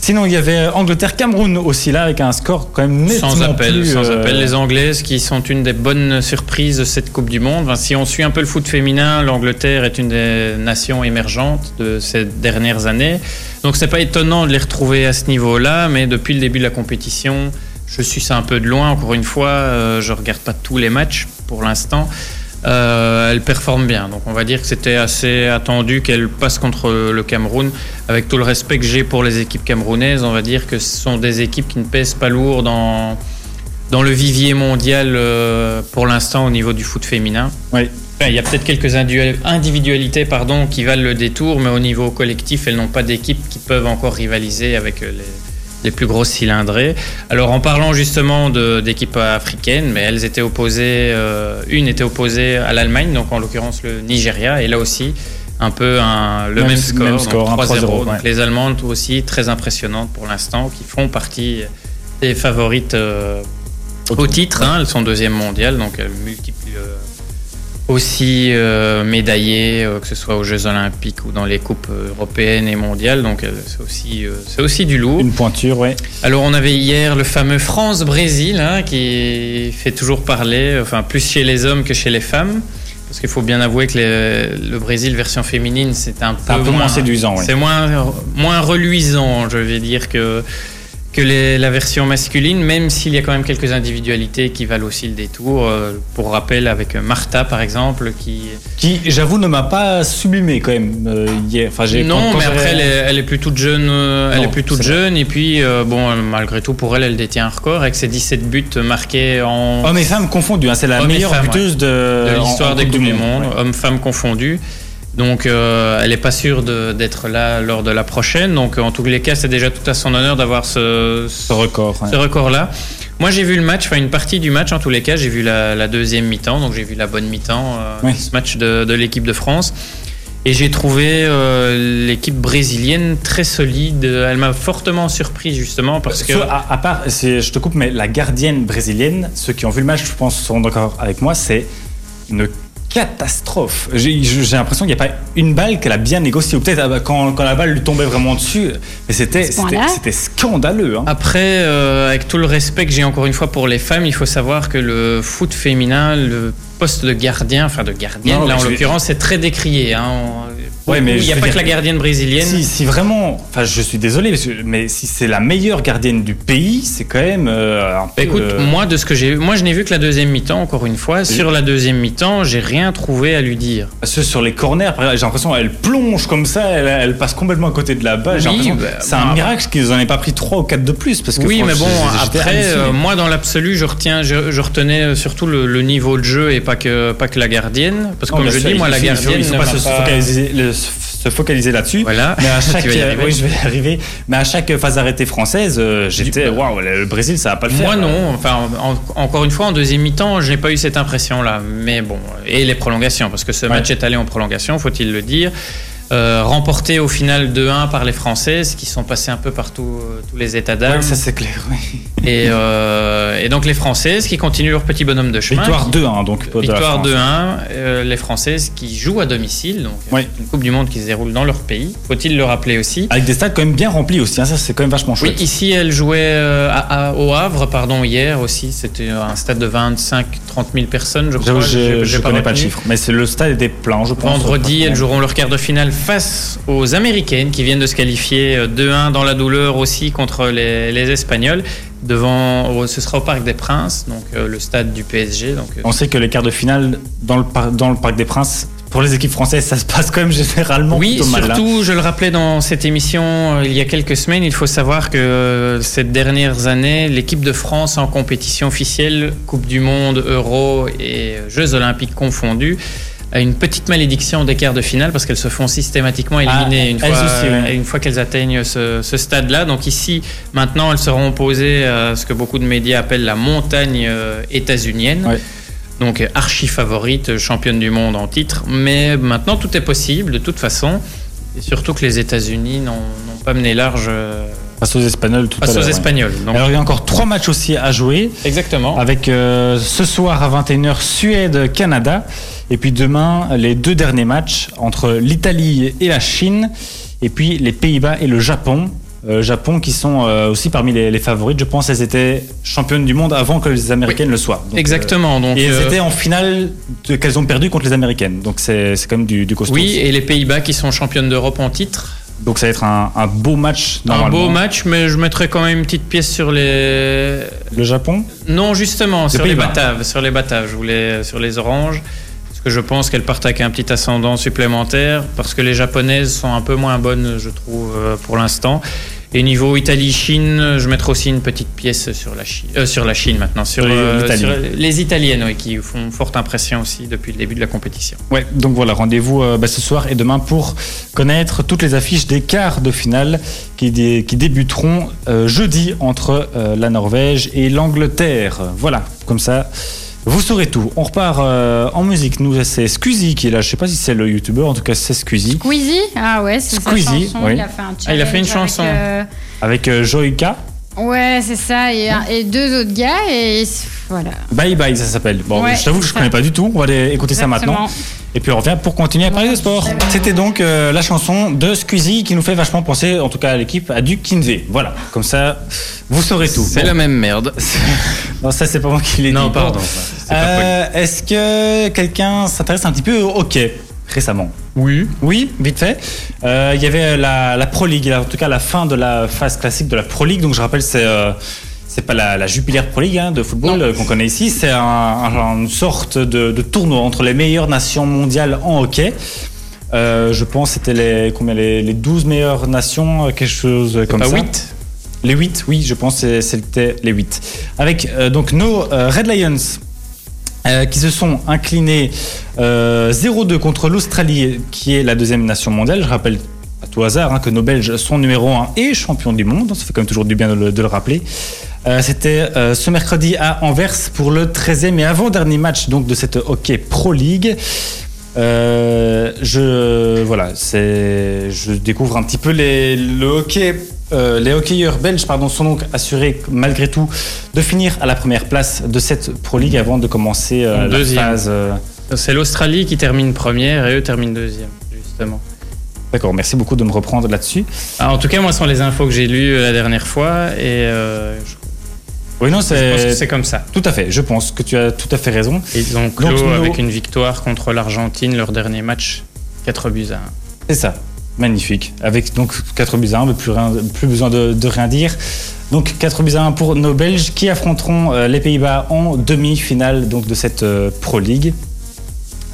Sinon, il y avait Angleterre-Cameroun aussi là, avec un score quand même nettement sans appel, plus, sans euh, appel. Les Anglaises qui sont une des bonnes surprises de cette Coupe du Monde. Enfin, si on suit un peu le foot féminin, l'Angleterre est une des nations émergentes de ces dernières années. Donc c'est pas étonnant de les retrouver à ce niveau-là, mais depuis le début de la compétition, je suis ça un peu de loin. Encore une fois, euh, je regarde pas tous les matchs pour l'instant. Euh, elle performe bien, donc on va dire que c'était assez attendu qu'elle passe contre le Cameroun. Avec tout le respect que j'ai pour les équipes camerounaises, on va dire que ce sont des équipes qui ne pèsent pas lourd dans, dans le vivier mondial euh, pour l'instant au niveau du foot féminin. Oui. Enfin, Il y a peut-être quelques individu- individualités pardon, qui valent le détour, mais au niveau collectif, elles n'ont pas d'équipe qui peuvent encore rivaliser avec euh, les, les plus grosses cylindrées. Alors en parlant justement d'équipes africaines, mais elles étaient opposées, euh, une était opposée à l'Allemagne, donc en l'occurrence le Nigeria, et là aussi un peu un- le Même- même, score, même score, un 3-0. 3-0, Donc ouais. Les Allemandes aussi très impressionnantes pour l'instant, qui font partie des favorites euh, au titre. hein. elles sont deuxième mondiale, donc elles multiplient le- aussi euh, médaillés, euh, que ce soit aux Jeux Olympiques ou dans les coupes européennes et mondiales. Donc euh, c'est aussi, euh, c'est aussi du lourd. Une pointure, ouais. Alors on avait hier le fameux France-Brésil hein, qui fait toujours parler, enfin plus chez les hommes que chez les femmes. Parce qu'il faut bien avouer que les- le Brésil version féminine c'est un peu, C'est un peu moins séduisant. C'est moins, moins reluisant, je vais dire, que, que les- la version masculine, même s'il y a quand même quelques individualités qui valent aussi le détour. Euh, pour rappel, avec Martha par exemple, qui... Qui, j'avoue, ne m'a pas sublimé quand même euh, hier. Enfin, Non, quand- quand mais après, elle est, elle est plus toute jeune. euh, elle est plus toute jeune. Et puis, euh, bon, euh, malgré tout, pour elle, elle détient un record avec ses 17 buts marqués en, Hommes et femmes confondus, hein, c'est la meilleure buteuse de, l'histoire des Coupe Coupes du Monde, ouais. hommes-femmes confondus. Donc, euh, elle n'est pas sûre d'être là lors de la prochaine. Donc, en tous les cas, c'est déjà tout à son honneur d'avoir ce, Ce record. ouais. ce record-là. Moi, j'ai vu le match, enfin une partie du match en tous les cas. J'ai vu la, la deuxième mi-temps, donc j'ai vu la bonne mi-temps, euh, ce match de, de l'équipe de France. Et j'ai trouvé euh, l'équipe brésilienne très solide. Elle m'a fortement surpris justement parce que. À, à part, je te coupe, mais la gardienne brésilienne, ceux qui ont vu le match, je pense, seront d'accord avec moi, c'est une catastrophe. J'ai l'impression qu'il n'y a pas une balle qu'elle a bien négociée. Ou peut-être euh, quand, quand la balle lui tombait vraiment dessus, mais c'était scandaleux. hein. Après, euh, avec tout le respect que j'ai encore une fois pour les femmes, il faut savoir que le foot féminin, le poste de gardien, enfin de gardienne, Non, là en je vais- l'occurrence, c'est très décrié. Hein. On- Ouais, mais il n'y a pas que la gardienne brésilienne. Si, si vraiment, enfin je suis désolé, mais si c'est la meilleure gardienne du pays, c'est quand même euh, un peu. Bah, écoute, euh, moi de ce que j'ai, moi je n'ai vu que la deuxième mi-temps. Encore une fois, sur la deuxième mi-temps, j'ai rien trouvé à lui dire. Parce que sur les corners, j'ai l'impression qu'elle plonge comme ça, elle, elle passe complètement à côté de la balle. Oui, bah, c'est bah, un miracle qu'ils n'en aient pas pris 3 ou 4 de plus. Parce que Oui, mais bon, après, euh, moi dans l'absolu, je retiens, je, je retenais surtout le, le niveau de jeu et pas que pas que la gardienne, parce que Non, comme je dis, moi la gardienne pas se, se focaliser là-dessus. Voilà. Mais à (laughs) chaque, oui, je vais y arriver. Mais à chaque phase arrêtée française, euh, j'étais, waouh, le Brésil, ça va pas le faire. Moi non, enfin en- encore une fois en deuxième mi-temps, je n'ai pas eu cette impression là, mais bon et les prolongations parce que ce Ouais. match est allé en prolongation, faut-il le dire. Euh, remporté au final 2-1 par les Françaises qui sont passées un peu partout euh, tous les états d'âme Ouais, ça c'est clair. oui. et, euh, et donc les Françaises qui continuent leur petit bonhomme de chemin. Victoire qui- 2-1 donc. Victoire France. 2-1, euh, les Françaises qui jouent à domicile, donc Ouais. une Coupe du Monde qui se déroule dans leur pays, faut-il le rappeler aussi. Avec des stades quand même bien remplis aussi. hein, ça c'est quand même vachement Oui, chouette. ici elle jouait à- à- au Havre, pardon, hier aussi. C'était un stade de 25-30 000 personnes, je crois. Je je connais pas le retenu. chiffre, mais le stade était plein, je pense. Vendredi, elles joueront leur quart de finale face aux Américaines qui viennent de se qualifier euh, 2-1 dans la douleur aussi contre les, les Espagnols. Devant, au- ce sera au Parc des Princes, donc euh, le stade du PSG. Donc, euh, On sait que les quarts de finale dans le, par- dans le Parc des Princes, pour les équipes françaises, ça se passe quand même généralement Oui, plutôt mal. hein. surtout, je le rappelais dans cette émission euh, il y a quelques semaines, il faut savoir que euh, ces dernières années, l'équipe de France en compétition officielle, Coupe du Monde, Euro et euh, Jeux Olympiques confondus, une petite malédiction des quarts de finale parce qu'elles se font systématiquement éliminer Ah, une, fois, aussi, oui. une fois qu'elles atteignent ce, ce stade-là. Donc ici, maintenant, elles seront opposées à ce que beaucoup de médias appellent la montagne euh, états-unienne. Donc archi favorite, championne du monde en titre. Mais maintenant, tout est possible de toute façon. Et surtout que les États-Unis n'ont n'ont pas mené large euh, Face aux Espagnols tout face à aux l'heure. ouais. Espagnols. Donc, Alors il y a encore trois matchs aussi à jouer. exactement. Avec euh, ce soir à 21h Suède-Canada. Et puis demain, les deux derniers matchs entre l'Italie et la Chine. Et puis les Pays-Bas et le Japon. Euh, Japon qui sont euh, aussi parmi les, les favorites. Je pense elles étaient championnes du monde avant que les Américaines le soient. Donc, Exactement. Donc, et elles étaient en finale qu'elles ont perdu contre les Américaines. Donc c'est c'est quand même du, du costaud. oui, aussi. et les Pays-Bas qui sont championnes d'Europe en titre. Donc ça va être un, un beau match Un normalement. beau match, mais je mettrais quand même une petite pièce sur les. Le Japon? Non, justement, sur les. Bataves. Sur les Bataves, je voulais sur les Oranges. Parce que je pense qu'elles partent avec un petit ascendant supplémentaire. Parce que les Japonaises sont un peu moins bonnes, je trouve, euh, pour l'instant. Et niveau Italie-Chine, je mettrai aussi une petite pièce sur la Chine, euh, sur la Chine maintenant, sur, Les- euh, l'Italie. sur les Italiennes, oui, qui font forte impression aussi depuis le début de la compétition. Ouais, donc voilà, rendez-vous euh, bah, ce soir et demain pour connaître toutes les affiches des quarts de finale qui, dé- qui débuteront euh, jeudi entre la Norvège et l'Angleterre. Voilà, comme ça, vous saurez tout. On repart euh, en musique. Nous, c'est Squeezie qui est là. Je sais pas si c'est le youtubeur, en tout cas, c'est Squeezie. Squeezie Ah ouais, c'est sa Squeezie, chanson. oui. Il a fait un Ah, il a fait une chanson. avec, euh, Avec euh, Joyka. Ouais, c'est ça. Et, un- et deux autres gars. Et voilà. Bye Bye, ça s'appelle. Bon, Ouais, je t'avoue que je c'est connais pas du tout. On va aller écouter ça maintenant. Et puis on revient pour continuer à parler de sport. C'était donc euh, la chanson de Squeezie qui nous fait vachement penser, en tout cas à l'équipe, à du Kinsey. Voilà, comme ça, vous saurez tout. C'est Bon. la même merde. (laughs) Non, ça c'est pas moi qui l'ai dit. Non, pardon. Euh, Est-ce que quelqu'un s'intéresse un petit peu au hockey récemment? Oui. Oui, vite fait. Euh, Il y avait la, la Pro League, en tout cas la fin de la phase classique de la Pro League. Donc je rappelle, c'est euh, c'est pas la, la Jupiler Pro League hein, de football euh, qu'on connaît ici. C'est un- un- une sorte de, de tournoi entre les meilleures nations mondiales en hockey. Euh, je pense que c'était les, combien, les, les 12 meilleures nations, euh, quelque chose comme Pas ça. 8 Les 8, oui, je pense que c'était les 8. Avec euh, donc nos euh, Red Lions qui se sont inclinés euh, 0-2 contre l'Australie, qui est la deuxième nation mondiale. Je rappelle à tout hasard hein, que nos Belges sont numéro 1 et champions du monde. Ça fait quand même toujours du bien de le, de le rappeler. Euh, C'était euh, ce mercredi à Anvers pour le 13e et avant-dernier match donc, de cette Hockey Pro League. Euh, je voilà, je découvre un petit peu les le hockey. euh, les hockeyeurs belges pardon, sont donc assurés malgré tout de finir à la première place de cette Pro League avant de commencer euh, la phase. euh, C'est l'Australie qui termine première et eux terminent deuxième, justement. D'accord, merci beaucoup de me reprendre là-dessus. Ah, en tout cas, moi, ce sont les infos que j'ai lues la dernière fois et je Oui, non, je pense que c'est comme ça. tout à fait. Je pense que tu as tout à fait raison. Et Ils ont clos Donc, avec une victoire contre l'Argentine, leur dernier match, 4 buts à 1. C'est ça. Magnifique. Avec donc 4 buts à 1, mais plus, rien, plus besoin de, de rien dire. Donc 4 buts à 1 pour nos Belges qui affronteront euh, les Pays-Bas en demi-finale donc, de cette euh, Pro League.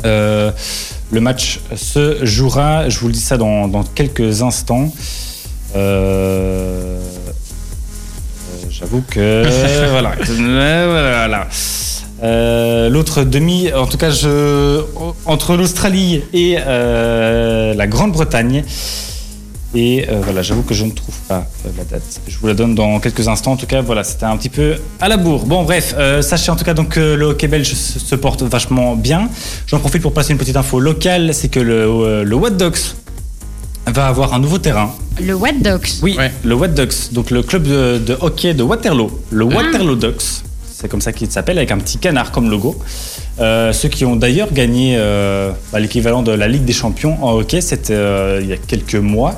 Euh, le match se jouera, je vous le dis ça dans, dans quelques instants. Euh, J'avoue que voilà, (laughs) Euh, voilà. Euh, L'autre demi, en tout cas, je, entre l'Australie et euh, la Grande-Bretagne. Et voilà, j'avoue que je ne trouve pas la date. Je vous la donne dans quelques instants. En tout cas, voilà, c'était un petit peu à la bourre. Bon, bref, sachez en tout cas donc que le hockey belge se, porte vachement bien. J'en profite pour passer une petite info locale, c'est que le, le What Dogs va avoir un nouveau terrain. Le What Dogs. Oui, Ouais. le What Ducks, donc le club de, de hockey de Waterloo, le Waterloo Ducks, c'est comme ça qu'il s'appelle, avec un petit canard comme logo. Euh, ceux qui ont d'ailleurs gagné euh, bah, l'équivalent de la Ligue des Champions en hockey, c'était euh, il y a quelques mois.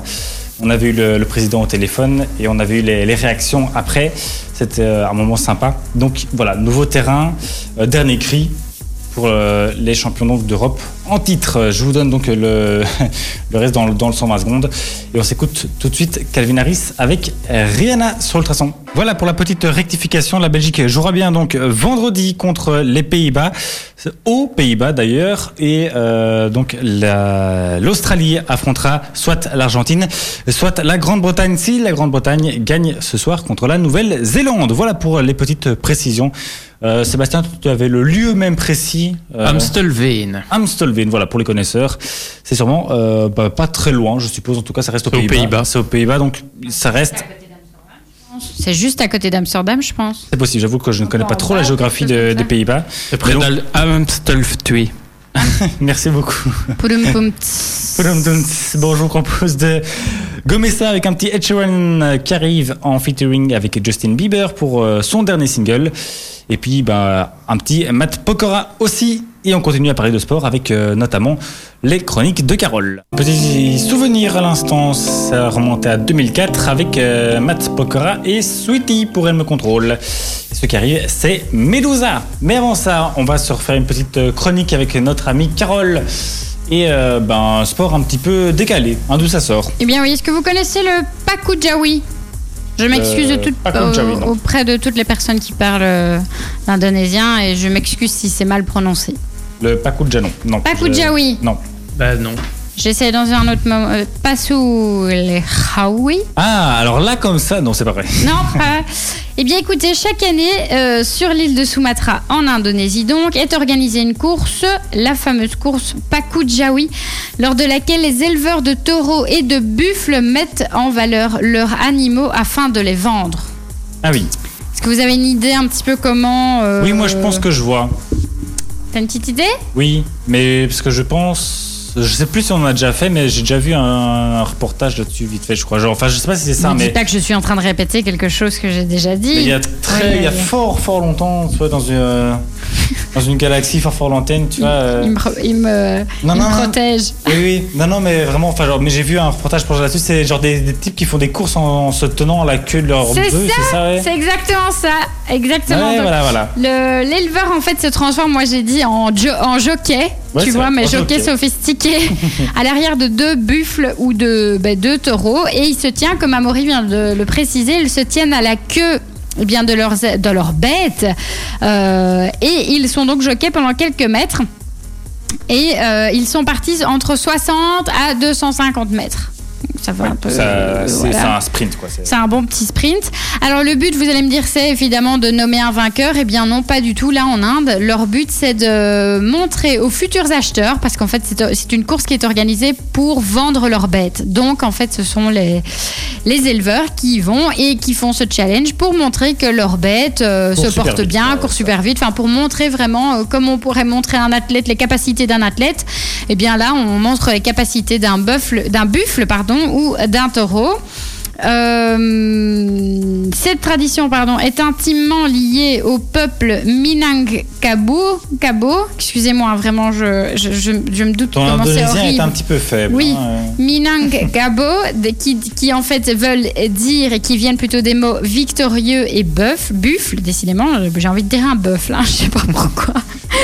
On avait eu le, le président au téléphone et on avait eu les, les réactions après. C'était euh, un moment sympa. Donc voilà, nouveau terrain, euh, dernier cri pour euh, les champions donc d'Europe en titre. Je vous donne donc le, (laughs) le reste dans, le- dans le 120 secondes. Et on s'écoute tout de suite Calvin Harris avec Rihanna sur le traçon. Voilà pour la petite rectification. La Belgique jouera bien donc vendredi contre les Pays-Bas, aux Pays-Bas d'ailleurs. Et euh, donc la- l'Australie affrontera soit l'Argentine, soit la Grande-Bretagne si la Grande-Bretagne gagne ce soir contre la Nouvelle-Zélande. Voilà pour les petites précisions. Euh, Sébastien, tu avais le lieu même précis. euh, Amstelveen. Amstelveen, voilà pour les connaisseurs. C'est sûrement euh, bah, pas très loin, je suppose. En tout cas, ça reste aux Pays-Bas. Pays-Bas. C'est aux Pays-Bas, donc ça reste. C'est juste à côté d'Amsterdam, je pense. C'est possible. J'avoue que je ne connais pas trop la géographie de- des. Pays-Bas. C'est près d'Amstelveen. (laughs) Merci beaucoup. Poudum poum tss. Bon, je vous propose de gommer ça avec un petit Ed Sheeran qui arrive en featuring avec Justin Bieber pour euh, son dernier single. Et puis, bah, un petit Matt Pokora aussi. Et on continue à parler de sport avec euh, notamment les chroniques de Carole. Petit souvenir à l'instant, ça remontait à 2004 avec euh, Matt Pokora et Sweetie pour Elle me contrôle. Et ce qui arrive, c'est Medusa. Mais avant ça, on va se refaire une petite euh, chronique avec notre amie Carole. Et euh, ben, un sport un petit peu décalé, hein, d'où ça sort. Eh bien oui, est-ce que vous connaissez le Pakujawi? Je m'excuse non. auprès de toutes les personnes qui parlent euh, l'indonésien et je m'excuse si c'est mal prononcé. Le Pakujano, non. Pakujawi. Je- Non. Bah non. J'essaie dans un autre moment. Euh, Pasu les Hawi Ah, alors là, comme ça, non, c'est pas vrai. (laughs) Non, pas. Eh bien, écoutez, chaque année, euh, sur l'île de Sumatra, en Indonésie donc, est organisée une course, la fameuse course Pakujawi, lors de laquelle les éleveurs de taureaux et de buffles mettent en valeur leurs animaux afin de les vendre. Ah oui. Est-ce que vous avez une idée un petit peu comment euh, Oui, moi, je pense que je vois. T'as une petite idée? Oui, mais parce que je pense. Je sais plus si on en a déjà fait, mais j'ai déjà vu un, un reportage là-dessus vite fait, je crois. Genre, enfin, je sais pas si c'est ça, Ne dis mais pas que je suis en train de répéter quelque chose que j'ai déjà dit. mais il y a très, Ouais, il y a ouais. fort, fort longtemps, tu vois, dans une, euh, dans une galaxie fort, fort lointaine, tu vois. euh, Il me, il me, Non, il non, me non. protège. Oui, oui, non, non, mais vraiment, enfin, genre, mais j'ai vu un reportage pour là-dessus, c'est genre des, des types qui font des courses en, en se tenant à la queue de leur C'est bœuf, ça, c'est ça, ouais. C'est exactement ça. Exactement. Ouais, voilà, voilà. le- L'éleveur, en fait, se transforme, moi j'ai dit, en, jo- en jockey. Ouais, tu vois, mais en jockey jockey. sophistiqué, (laughs) à l'arrière de deux buffles ou de ben, deux taureaux. Et il se tient, comme Amaury vient de le préciser, ils se tiennent à la queue eh bien, de, leurs, de leurs bêtes. Euh, et ils sont donc jockeys pendant quelques mètres. Et euh, ils sont partis entre 60 à 250 mètres. Ça va un peu. Euh, c'est voilà. un sprint, quoi. c'est- un bon petit sprint. Alors le but, vous allez me dire, c'est évidemment de nommer un vainqueur. Eh bien non, pas du tout. Là en Inde, leur but, c'est de montrer aux futurs acheteurs, parce qu'en fait, c'est une course qui est organisée pour vendre leurs bêtes. Donc en fait, ce sont les, les éleveurs qui y vont et qui font ce challenge pour montrer que leurs bêtes euh, se portent vite, bien, ouais, courent super vite. Enfin, pour montrer vraiment euh, comme on pourrait montrer à un athlète les capacités d'un athlète. Eh bien là, on montre les capacités d'un buffle, d'un buffle, pardon, ou d'un taureau. Euh, cette tradition pardon, est intimement liée au peuple Minangkabau. Kabo, excusez-moi, vraiment, je, je, je, je me doute Ton comment c'est indonésien est horrible. un petit peu faible. Oui, hein, euh. Minangkabau, (laughs) de- qui, qui en fait veulent dire et qui viennent plutôt des mots victorieux et bœuf, buffle, décidément, j'ai envie de dire un bœuf là, (laughs) je sais pas pourquoi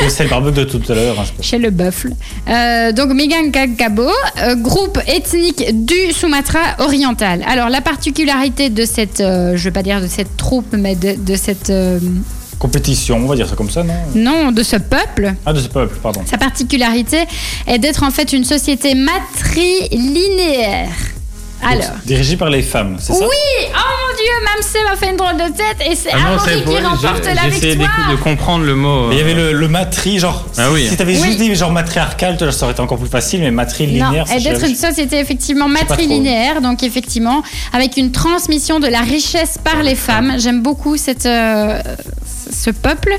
C'est le barbecue de tout à l'heure. hein, chez le buffle. Euh, donc Minangkabau, euh, groupe ethnique du Sumatra oriental. Alors la particularité de cette, euh, je vais pas dire de cette troupe, mais de, de cette, euh, Compétition, on va dire ça comme ça, non? Non, de ce peuple. Ah, de ce peuple, pardon. Sa particularité est d'être en fait une société matrilinéaire. Alors. Dirigé par les femmes, c'est ça? Oui, oh mon dieu, Mamsé m'a fait une drôle de tête et c'est Ah Amaury qui remporte la J'essayais victoire. d'écou- de comprendre le mot. Mais il y euh, avait le, le matri, genre. Ah si- oui. Si t'avais Oui. juste dit genre matriarcal, ça aurait été encore plus facile, mais matrilinéaire, Non, d'être une société effectivement matrilinéaire, donc effectivement avec une transmission de la richesse par les femmes. J'aime beaucoup cette, euh, ce peuple.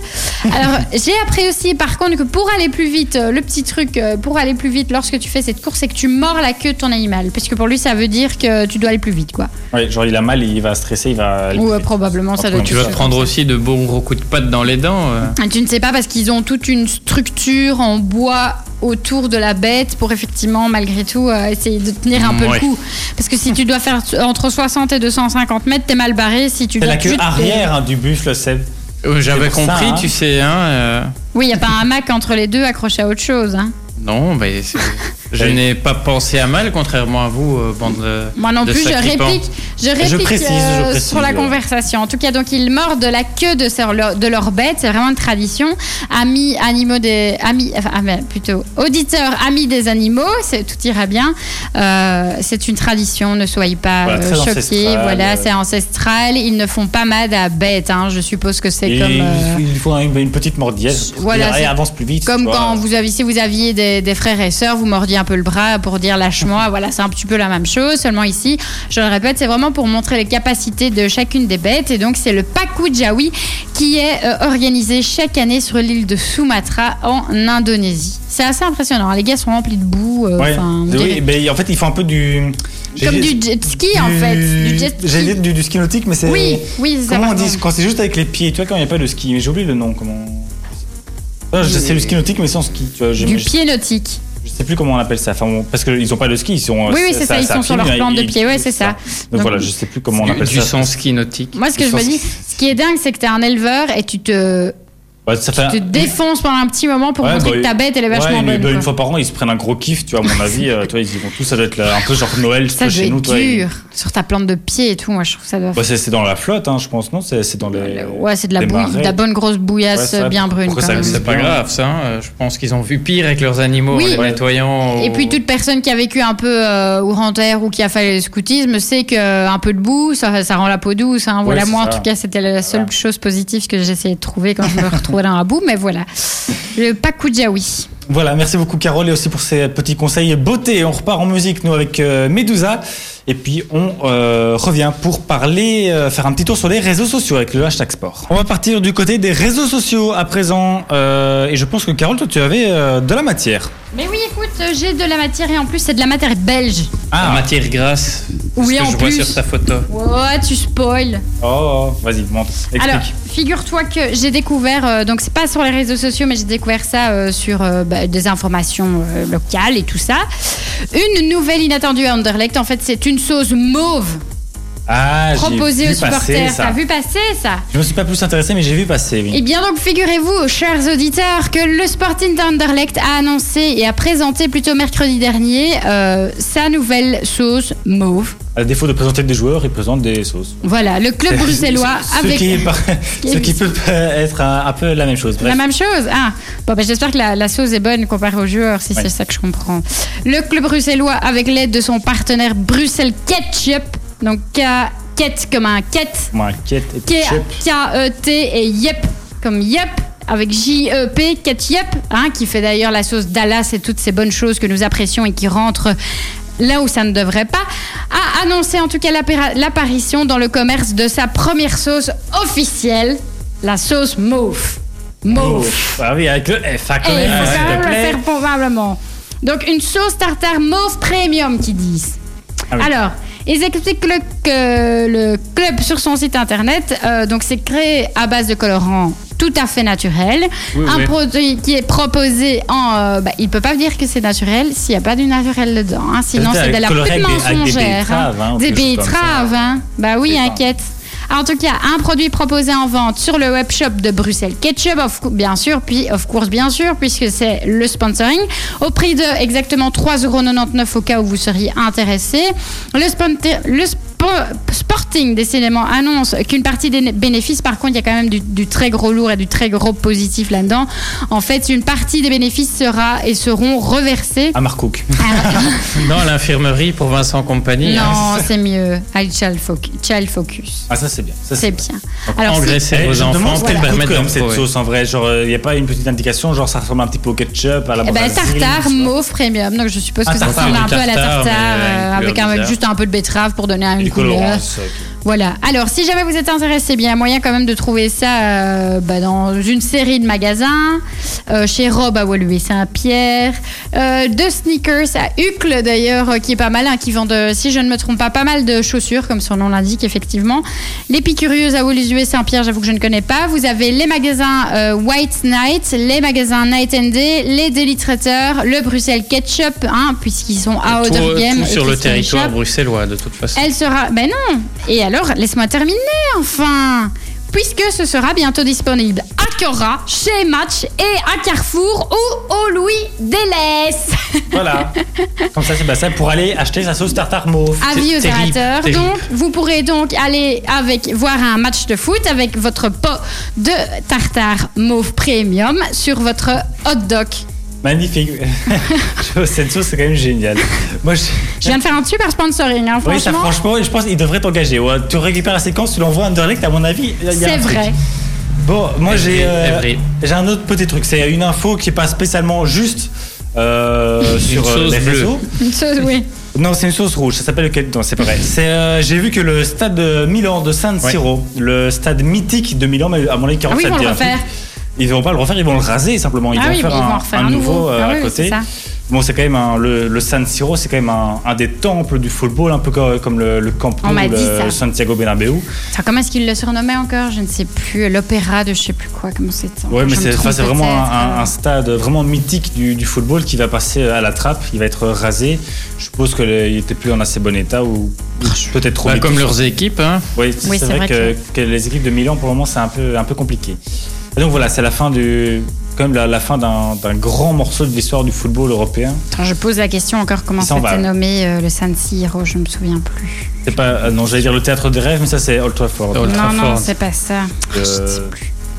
Alors (laughs) j'ai appris aussi par contre que pour aller plus vite, euh, le petit truc euh, pour aller plus vite lorsque tu fais cette course, c'est que tu mords la queue de ton animal, parce que pour lui ça veut dire que tu dois aller plus vite, quoi. Ouais, genre il a mal, il va stresser, il va. aller Ou euh, probablement ça doit Tu vas prendre aussi de bons gros coups de patte dans les dents. euh. Tu ne sais pas parce qu'ils ont toute une structure en bois autour de la bête pour effectivement malgré tout euh, essayer de tenir un peu Ouais. le coup. Parce que si tu dois faire entre 60 et 250 mètres, t'es mal barré. Si tu dois la queue juste- arrière hein, du buffle, Seb. Euh, J'avais ça, compris, hein. tu sais, hein. euh, Oui, il n'y a pas un hamac entre les deux accroché à autre chose. hein. Non, mais c'est- (laughs) je n'ai pas pensé à mal, contrairement à vous, euh, bande de. Moi non de plus, je réplique, je réplique précise, euh, je précise, sur la conversation. En tout cas, donc ils mordent de la queue de, leur, de leur bête, c'est vraiment une tradition. Amis, animaux des, amis, enfin, ah, mais plutôt auditeurs, amis des animaux, tout ira bien. Euh, c'est une tradition, ne soyez pas Voilà, euh, choqués. ancestral, Voilà, c'est ancestral. Ils ne font pas mal à bête. hein. Je suppose que c'est comme. euh, Il faut une, une petite mordiesse. pour Voilà, avance plus vite. Comme quand vous aviez, si vous aviez des, des frères et sœurs, vous mordiez un peu le bras pour dire lâche-moi. (laughs) voilà, c'est un petit peu la même chose. Seulement ici, je le répète, c'est vraiment pour montrer les capacités de chacune des bêtes. Et donc, c'est le Paku Jawi qui est euh, organisé chaque année sur l'île de Sumatra en Indonésie. C'est assez impressionnant. Les gars sont remplis de boue. euh, Ouais. Oui, mais en fait, il faut un peu du. j'ai comme du jet ski, en fait. Du jet ski. J'allais dire du, du ski nautique, mais c'est. Oui, oui, c'est ça. Comment on dit Quand c'est juste avec les pieds, tu vois, quand il n'y a pas de ski. Mais j'ai oublié le nom, comment. Ah, je sais le ski nautique, mais sans ski. Tu vois, Du pied nautique. Je sais plus comment on appelle ça. Enfin, parce qu'ils n'ont pas de ski, ils sont. Oui, oui, c'est ça, ils sont sur leur plante de pied, ouais, c'est ça. Donc, Donc, voilà, je sais plus comment on Du, appelle du ça. sens ski nautique. Moi, ce que Du je me dis, ce qui est dingue, c'est que t'es un éleveur et tu te, Ouais, ça fait tu te défonces pendant un petit moment pour Ouais, montrer bah, que ta bête, elle est Ouais, vachement mais bonne. bah, une fois par an, ils se prennent un gros kiff, tu vois, à mon avis. euh, tu vois, ils y vont tous, ça doit être là, un peu genre Noël, Ça tu chez nous. être tu ils- dur. Sur ta plante de pied et tout, moi je trouve que ça doit. Bah, c'est c'est dans la flotte, hein, je pense, non? C'est dans les. ouais, c'est de la les bouille, de marais. la bonne grosse Ouais, bouillasse ça, bien brune. que C'est pas grave, ça. hein. Je pense qu'ils ont vu pire avec leurs animaux Oui. en les Ouais. nettoyant. Et puis toute personne qui a vécu un peu euh, au Rantaire ou qui a fait le scoutisme sait qu'un peu de boue, ça, ça rend la peau douce. Hein. Voilà, moi en tout cas, c'était la seule Voilà. chose positive que j'essayais de trouver quand je me retrouvais dans la boue. Mais voilà, le Pakujawi. Voilà, merci beaucoup Carole et aussi pour ces petits conseils beauté. On repart en musique nous avec euh, Medusa et puis on euh, revient pour parler, euh, faire un petit tour sur les réseaux sociaux avec le hashtag sport. On va partir du côté des réseaux sociaux à présent euh, et je pense que Carole, toi tu avais euh, de la matière. Mais oui, écoute, j'ai de la matière et en plus c'est de la matière belge. En matière grasse. Oui, ce que en je vois sur ta photo. Ouais, tu spoil. Oh, vas-y, montre, explique. Alors, figure-toi que j'ai découvert, euh, donc c'est pas sur les réseaux sociaux, mais j'ai découvert ça euh, sur euh, bah, des informations euh, locales et tout ça. Une nouvelle inattendue à Anderlecht, en fait, c'est une sauce mauve ah, vu aux supporters. T'as vu passer ça Je me suis pas plus intéressé, mais j'ai vu passer. Oui. Eh bien donc figurez-vous, chers auditeurs, que le Sporting d'Anderlecht a annoncé et a présenté plutôt mercredi dernier euh, sa nouvelle sauce mauve. À défaut de présenter des joueurs, ils présentent des sauces. Voilà, le club (laughs) bruxellois ce, avec... qui, par- (laughs) ce qui peut être un, un peu la même chose. Bref. La même chose Ah, bon, ben, j'espère que la, la sauce est bonne comparée aux joueurs, si c'est ça que je comprends. Le club bruxellois, avec l'aide de son partenaire Bruxelles Ketchup, donc K, Ket comme un Ket, Moi, quête et. K-E-T et Yep comme Yep, avec J-E-P, Ketchup, hein, qui fait d'ailleurs la sauce Dallas et toutes ces bonnes choses que nous apprécions et qui rentrent là où ça ne devrait pas, a annoncé en tout cas l'apparition dans le commerce de sa première sauce officielle, la sauce mauve. Mauve. Ah oui, avec le F, hein, il faut quand te même le faire probablement. Donc une sauce tartare mauve premium qui disent. Ah oui. Alors, ils expliquent le, que le club sur son site internet, euh, donc c'est créé à base de colorants tout à fait naturels. Oui, un oui. produit qui est proposé en... euh, bah, ils ne peuvent pas dire que c'est naturel s'il n'y a pas du naturel dedans. hein. Sinon, c'est de la pub avec des- avec des mensongère. betteraves, hein, des betteraves, hein. Bah oui, inquiète. En tout cas, un produit proposé en vente sur le webshop de Bruxelles Ketchup, bien sûr, puis of course, bien sûr, puisque c'est le sponsoring, au prix de exactement 3,99€ au cas où vous seriez intéressé. Le, Sporting, décidément, annonce qu'une partie des bénéfices, par contre, il y a quand même du, du très gros lourd et du très gros positif là-dedans. En fait, une partie des bénéfices sera et seront reversés. À Marcook. Non, à l'infirmerie pour Vincent Compagnie. hein. non, c'est mieux. À Child Focus. Child Focus. Ah, ça, c'est bien. Ça, C'est bien. Donc, Alors, engraisser Eh, vos demande enfants pour coûte permettre même cette sauce en vrai. Genre, il n'y a pas une petite indication, genre ça ressemble un petit peu au ketchup, à la Eh ben, tartare mauve premium. Donc je suppose Ah, que ça ressemble un peu à la tartare, euh, avec un- juste un peu de betterave pour donner Et une du Voilà. Alors, si jamais vous êtes intéressé, bien, il y a moyen quand même de trouver ça euh, bah, dans une série de magasins, euh, chez Rob à Woluwe-Saint-Pierre, euh, de sneakers à Uccle d'ailleurs, euh, qui est pas mal, hein, qui vendent, si je ne me trompe pas, pas mal de chaussures, comme son nom l'indique, effectivement. L'Épicurieuse à Woluwe-Saint-Pierre, j'avoue que je ne connais pas. Vous avez les magasins White Night, les magasins Night and Day, les Daily Traiteurs, le Bruxelles Ketchup, hein, puisqu'ils sont à tout et sur le territoire bruxellois, de toute façon. Elle sera. Ben non Et alors, laisse-moi terminer, enfin Puisque ce sera bientôt disponible à Cora, chez Match et à Carrefour ou au Louis Delès. Voilà. (laughs) Comme ça, c'est ça pour aller acheter sa sauce tartare mauve. Avis aux terrible. Donc, vous pourrez donc aller avec voir un match de foot avec votre pot de tartare mauve premium sur votre hot dog. Magnifique. (laughs) Cette sauce, c'est quand même génial. Moi, je... Je viens de faire un super sponsoring, hein, Oui, ça, franchement. franchement, je pense qu'il devrait t'engager. Ouais, tu récupères la séquence, tu l'envoies à Underlect, à mon avis. C'est truc. vrai. Bon, moi, j'ai euh, j'ai un autre petit truc. C'est une info qui est pas spécialement juste euh, sur euh, les bleue. réseaux. Une sauce, oui. Non, c'est une sauce rouge. Ça s'appelle le Non, c'est pas vrai. C'est, euh, j'ai vu que le stade de Milan de San Siro, le stade mythique de Milan, mais à mon avis, Ah oui, le refaire. Ils vont pas le refaire, ils vont le raser simplement. Ils Ah vont oui, faire ils un, vont refaire un un nouveau nouveau. euh, Ah à oui, côté. ça. Bon, c'est quand même un, le, le San Siro, c'est quand même un, un des temples du football, un peu co- comme le, le Camp Nou, ça. le Santiago Bernabéu. Attends, comment est-ce qu'il le surnommait encore? Je ne sais plus. L'opéra de je sais plus quoi. Comment c'est Ouais, mais c'est vraiment un, un- un stade vraiment mythique du, du football qui va passer à la trappe. Il va être rasé. Je suppose qu'il était plus en assez bon état ou ou peut-être trop Bah, comme leurs équipes, hein. Oui, c'est Oui, vrai que, que les équipes de Milan pour le moment c'est un peu un peu compliqué. Et donc voilà, c'est la fin du quand même la, la fin d'un grand morceau de l'histoire du football européen. Attends, je pose la question encore comment c'était va. nommé euh, le San Siro, je me souviens plus. C'est pas euh, non, j'allais dire le théâtre des rêves, mais ça c'est Old Trafford. Old non, non, c'est pas ça. Euh,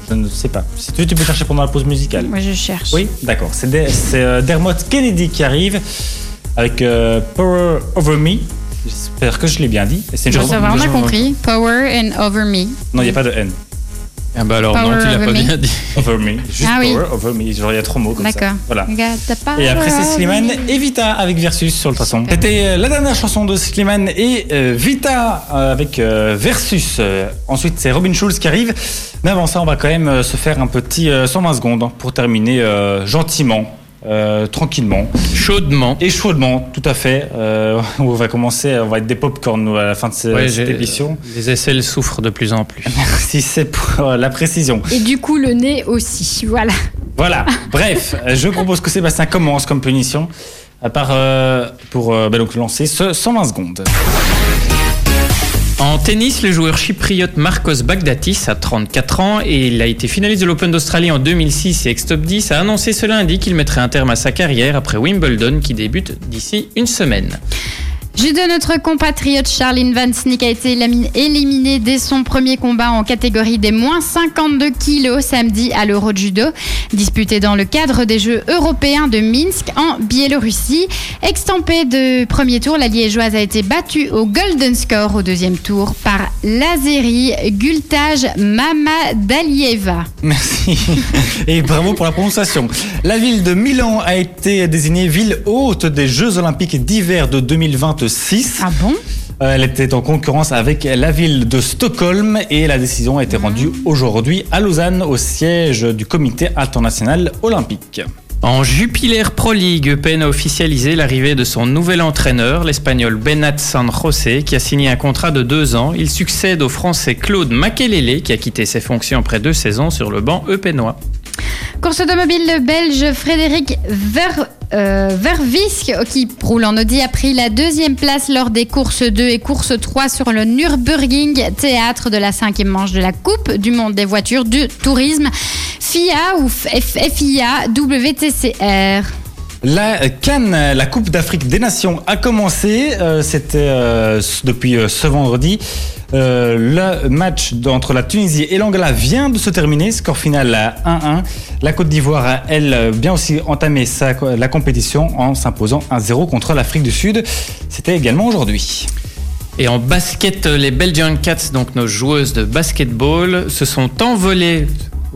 je ne sais pas. Si tu veux, tu peux chercher pendant la pause musicale. Moi, je cherche. Oui, d'accord. C'est euh, Dermot Kennedy qui arrive avec euh, Power Over Me. J'espère que je l'ai bien dit. Et C'est une Bon, chanson- ça va, on a compris. Power and over me. Non, il n'y a pas de N. Ah bah alors Power non, tu l'as over pas me. bien dit. (laughs) Over me. Juste Ah oui. power over me. Genre, il y a trop de mots comme ça. D'accord. Voilà. Et après, c'est Slimane et Vita avec Versus sur le. Super. C'était euh, la dernière chanson de Slimane et euh, Vita euh, avec euh, Versus. Ensuite, c'est Robin Schulz qui arrive. Mais avant ça, on va quand même se faire un petit euh, 120 secondes hein, pour terminer euh, gentiment. Euh, tranquillement Chaudement. et chaudement, tout à fait. Euh, (laughs) on va commencer, on va être des popcorn nous, à la fin de ce- Ouais, cette émission. Les aisselles souffrent de plus en plus. (laughs) Merci, c'est pour euh, la précision. Et du coup, le nez aussi. Voilà. Voilà. Bref, je propose que Sébastien commence comme punition, à part euh, pour euh, bah, donc lancer ce 120 secondes. En tennis, le joueur chypriote Marcos Bagdatis a 34 ans et il a été finaliste de l'Open d'Australie en 2006 et ex-top 10 a annoncé ce lundi qu'il mettrait un terme à sa carrière après Wimbledon qui débute d'ici une semaine. Judo, notre compatriote Charline Van Snick a été élimi- éliminé dès son premier combat en catégorie des moins 52 kilos samedi à l'Euro de Judo, disputé dans le cadre des Jeux européens de Minsk en Biélorussie. Extampée de premier tour, la liégeoise a été battue au Golden Score au deuxième tour par l'Azérie Gultaj Mamadalieva. Merci. (laughs) Et bravo pour la prononciation. La ville de Milan a été désignée ville haute des Jeux Olympiques d'hiver de 2026. Ah bon? Euh, Elle était en concurrence avec la ville de Stockholm et la décision a été rendue aujourd'hui à Lausanne au siège du comité international olympique. En Jupiler Pro League, Eupen a officialisé l'arrivée de son nouvel entraîneur, l'espagnol Benat San José, qui a signé un contrat de deux ans. Il succède au français Claude Makelele, qui a quitté ses fonctions après deux saisons sur le banc eupénois. Course automobile, le belge Frédéric Ver, euh, qui roule en Audi, a pris la deuxième place lors des courses 2 et courses 3 sur le Nürburgring, théâtre de la cinquième manche de la Coupe du monde des voitures du tourisme FIA ou FIA WTCR. La Cannes, la Coupe d'Afrique des Nations, a commencé. Euh, C'était euh, depuis ce vendredi. Euh, le match entre la Tunisie et l'Angola vient de se terminer. Score final à 1-1. La Côte d'Ivoire a, elle, bien aussi entamé la compétition en s'imposant 1-0 contre l'Afrique du Sud. C'était également aujourd'hui. Et en basket, les Belgian Cats, donc nos joueuses de basketball, se sont envolées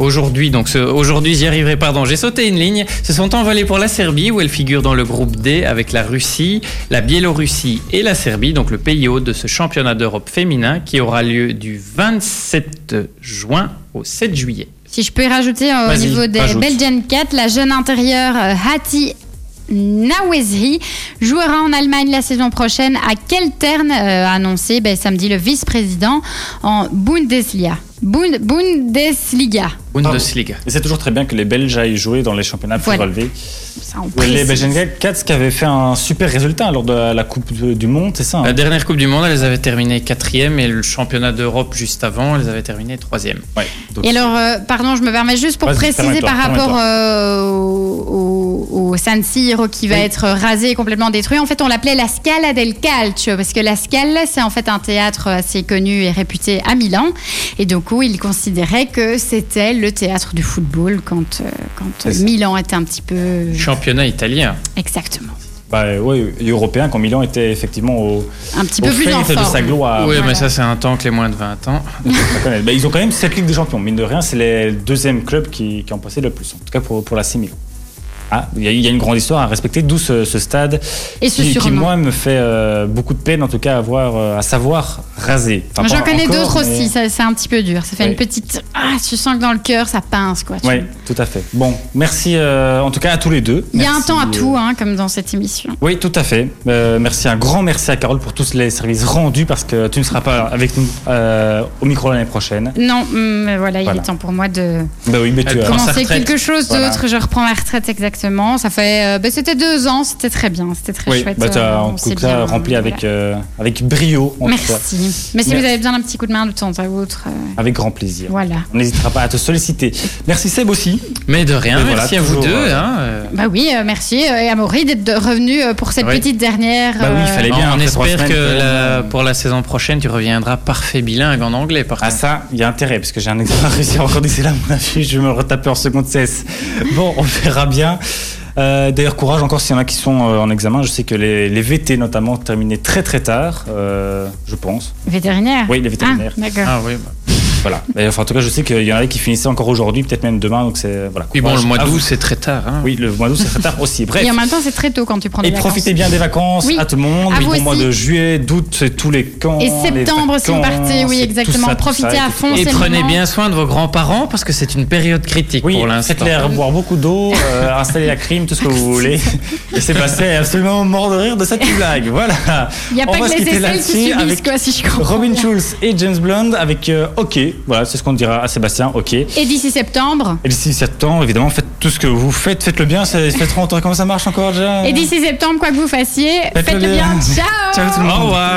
aujourd'hui. Donc ce- aujourd'hui, j'y arriverai, pardon, j'ai sauté une ligne. Se sont envolées pour la Serbie, où elles figurent dans le groupe D avec la Russie, la Biélorussie et la Serbie, donc le pays hôte de ce championnat d'Europe féminin qui aura lieu du 27 juin au 7 juillet. Si je peux y rajouter euh, au niveau des rajoute. Belgian Cat, la jeune intérieure euh, Hati Nawezri jouera en Allemagne la saison prochaine. À Keltern euh, a annoncé ben, samedi le vice-président en Bundesliga. Bund- Bundesliga. Bundesliga. Et c'est toujours très bien que les Belges aillent jouer dans les championnats plus Voilà. relevés. Ça, on Les. Belgian Cats qui avaient fait un super résultat lors de la Coupe de- du Monde, c'est ça hein? La dernière Coupe du Monde, elles avaient terminé quatrième et le championnat d'Europe juste avant, elles avaient terminé troisième. Ouais. Donc, Et alors, euh, pardon, je me permets juste pour préciser par rapport euh, au, au- San Siro qui va Oui. être rasé et complètement détruit. En fait, on l'appelait la Scala del Calcio parce que la Scala, c'est en fait un théâtre assez connu et réputé à Milan. Et donc, où il considérait que c'était le théâtre du football quand, euh, quand. Milan était un petit peu. Championnat italien. Exactement. bah, et européen quand Milan était effectivement au, Un petit au peu plus en de sa gloire. oui, voilà. mais ça, c'est un temps que les moins de 20 ans. (laughs) Bah, ils ont quand même cette Ligue des Champions. Mine de rien, c'est les deuxièmes clubs qui, qui ont passé le plus. En tout cas pour, pour la Milan. Ah, il y, a- il y a une grande histoire à respecter, d'où ce, ce stade Et ce qui, moi, me fait euh, beaucoup de peine, en tout cas, à, voir, euh, à savoir raser. Enfin, J'en connais d'autres mais- aussi, c'est un petit peu dur. Ça fait Oui. une petite. Ah, tu sens que dans le cœur, ça pince, quoi. Oui, tout à fait. Bon, merci euh, en tout cas à tous les deux. Il y a un temps à tout, hein, comme dans cette émission. Oui, tout à fait. Merci, un grand merci à Carole pour tous les services rendus parce que tu ne seras pas avec nous au micro l'année prochaine. Non, hum, mais voilà, il Voilà. est temps pour moi de Bah oui, mais tu commencer quelque chose Voilà. d'autre. Je reprends ma retraite exactement. Ça fait, euh, ben, c'était deux ans, c'était très bien, c'était très Oui, chouette. bah, tu as euh, en on tout cas rempli avec, voilà. euh, avec brio. En tout cas. Merci. Mais si Merci. vous avez besoin d'un petit coup de main de temps à autre, euh, Avec grand plaisir. voilà. On n'hésitera pas à te solliciter. Merci Seb aussi. Mais de rien, Mais voilà, merci à vous deux. euh, hein, euh. Bah oui, euh, merci euh, et Amaury d'être de- revenu euh, pour cette Oui. petite dernière. Bah oui, il euh, fallait bien. on espère semaines, que la- euh, pour la saison prochaine, tu reviendras parfait bilingue en anglais. Par Ah contre. ça, il y a intérêt, parce que j'ai un examen à réussir encore d'ici là, à mon avis, je vais me retaper en seconde cesse. Bon, on verra bien. Euh, D'ailleurs, courage encore s'il y en a qui sont euh, en examen. Je sais que les, les VT notamment terminaient très très tard, euh, je pense. Vétérinaire. Oui, les vétérinaires. Ah, D'accord. Ah oui. bah. Voilà. Et enfin, en tout cas, je sais qu'il y en avait qui finissaient encore aujourd'hui, peut-être même demain. Donc c'est voilà. Puis bon, le mois d'août, c'est très tard. hein. Oui, le mois d'août, c'est très tard aussi. Bref. Et en même temps, c'est très tôt quand tu prends des Et vacances. profitez bien des vacances Oui. à tout le monde. Bon mois de juillet, d'août, c'est tous les camps. Et septembre, vacances, partez, oui, et exactement. ça, Profitez ça, à et fond. Et c'est prenez bien soin de vos grands-parents parce que c'est une période critique Oui, pour l'instant. faites-les boire beaucoup d'eau, euh, installez la clim, tout ce que vous (laughs) voulez. Et Sébastien est absolument mort de rire de cette blague. Voilà. Il n'y a On pas que les aisselles qui subissent, quoi, si je comprends. Robin. Schulz et James Blunt avec euh, OK. Voilà, c'est ce qu'on dira à Sébastien. OK. Et Et d'ici septembre. d'ici septembre, évidemment, faites tout ce que vous faites. Faites-le bien. Ça fait trop longtemps. Comment ça marche encore déjà? Et d'ici septembre, quoi que vous fassiez, Faites-le faites-le bien. bien. Ciao Ciao tout le monde. Au revoir.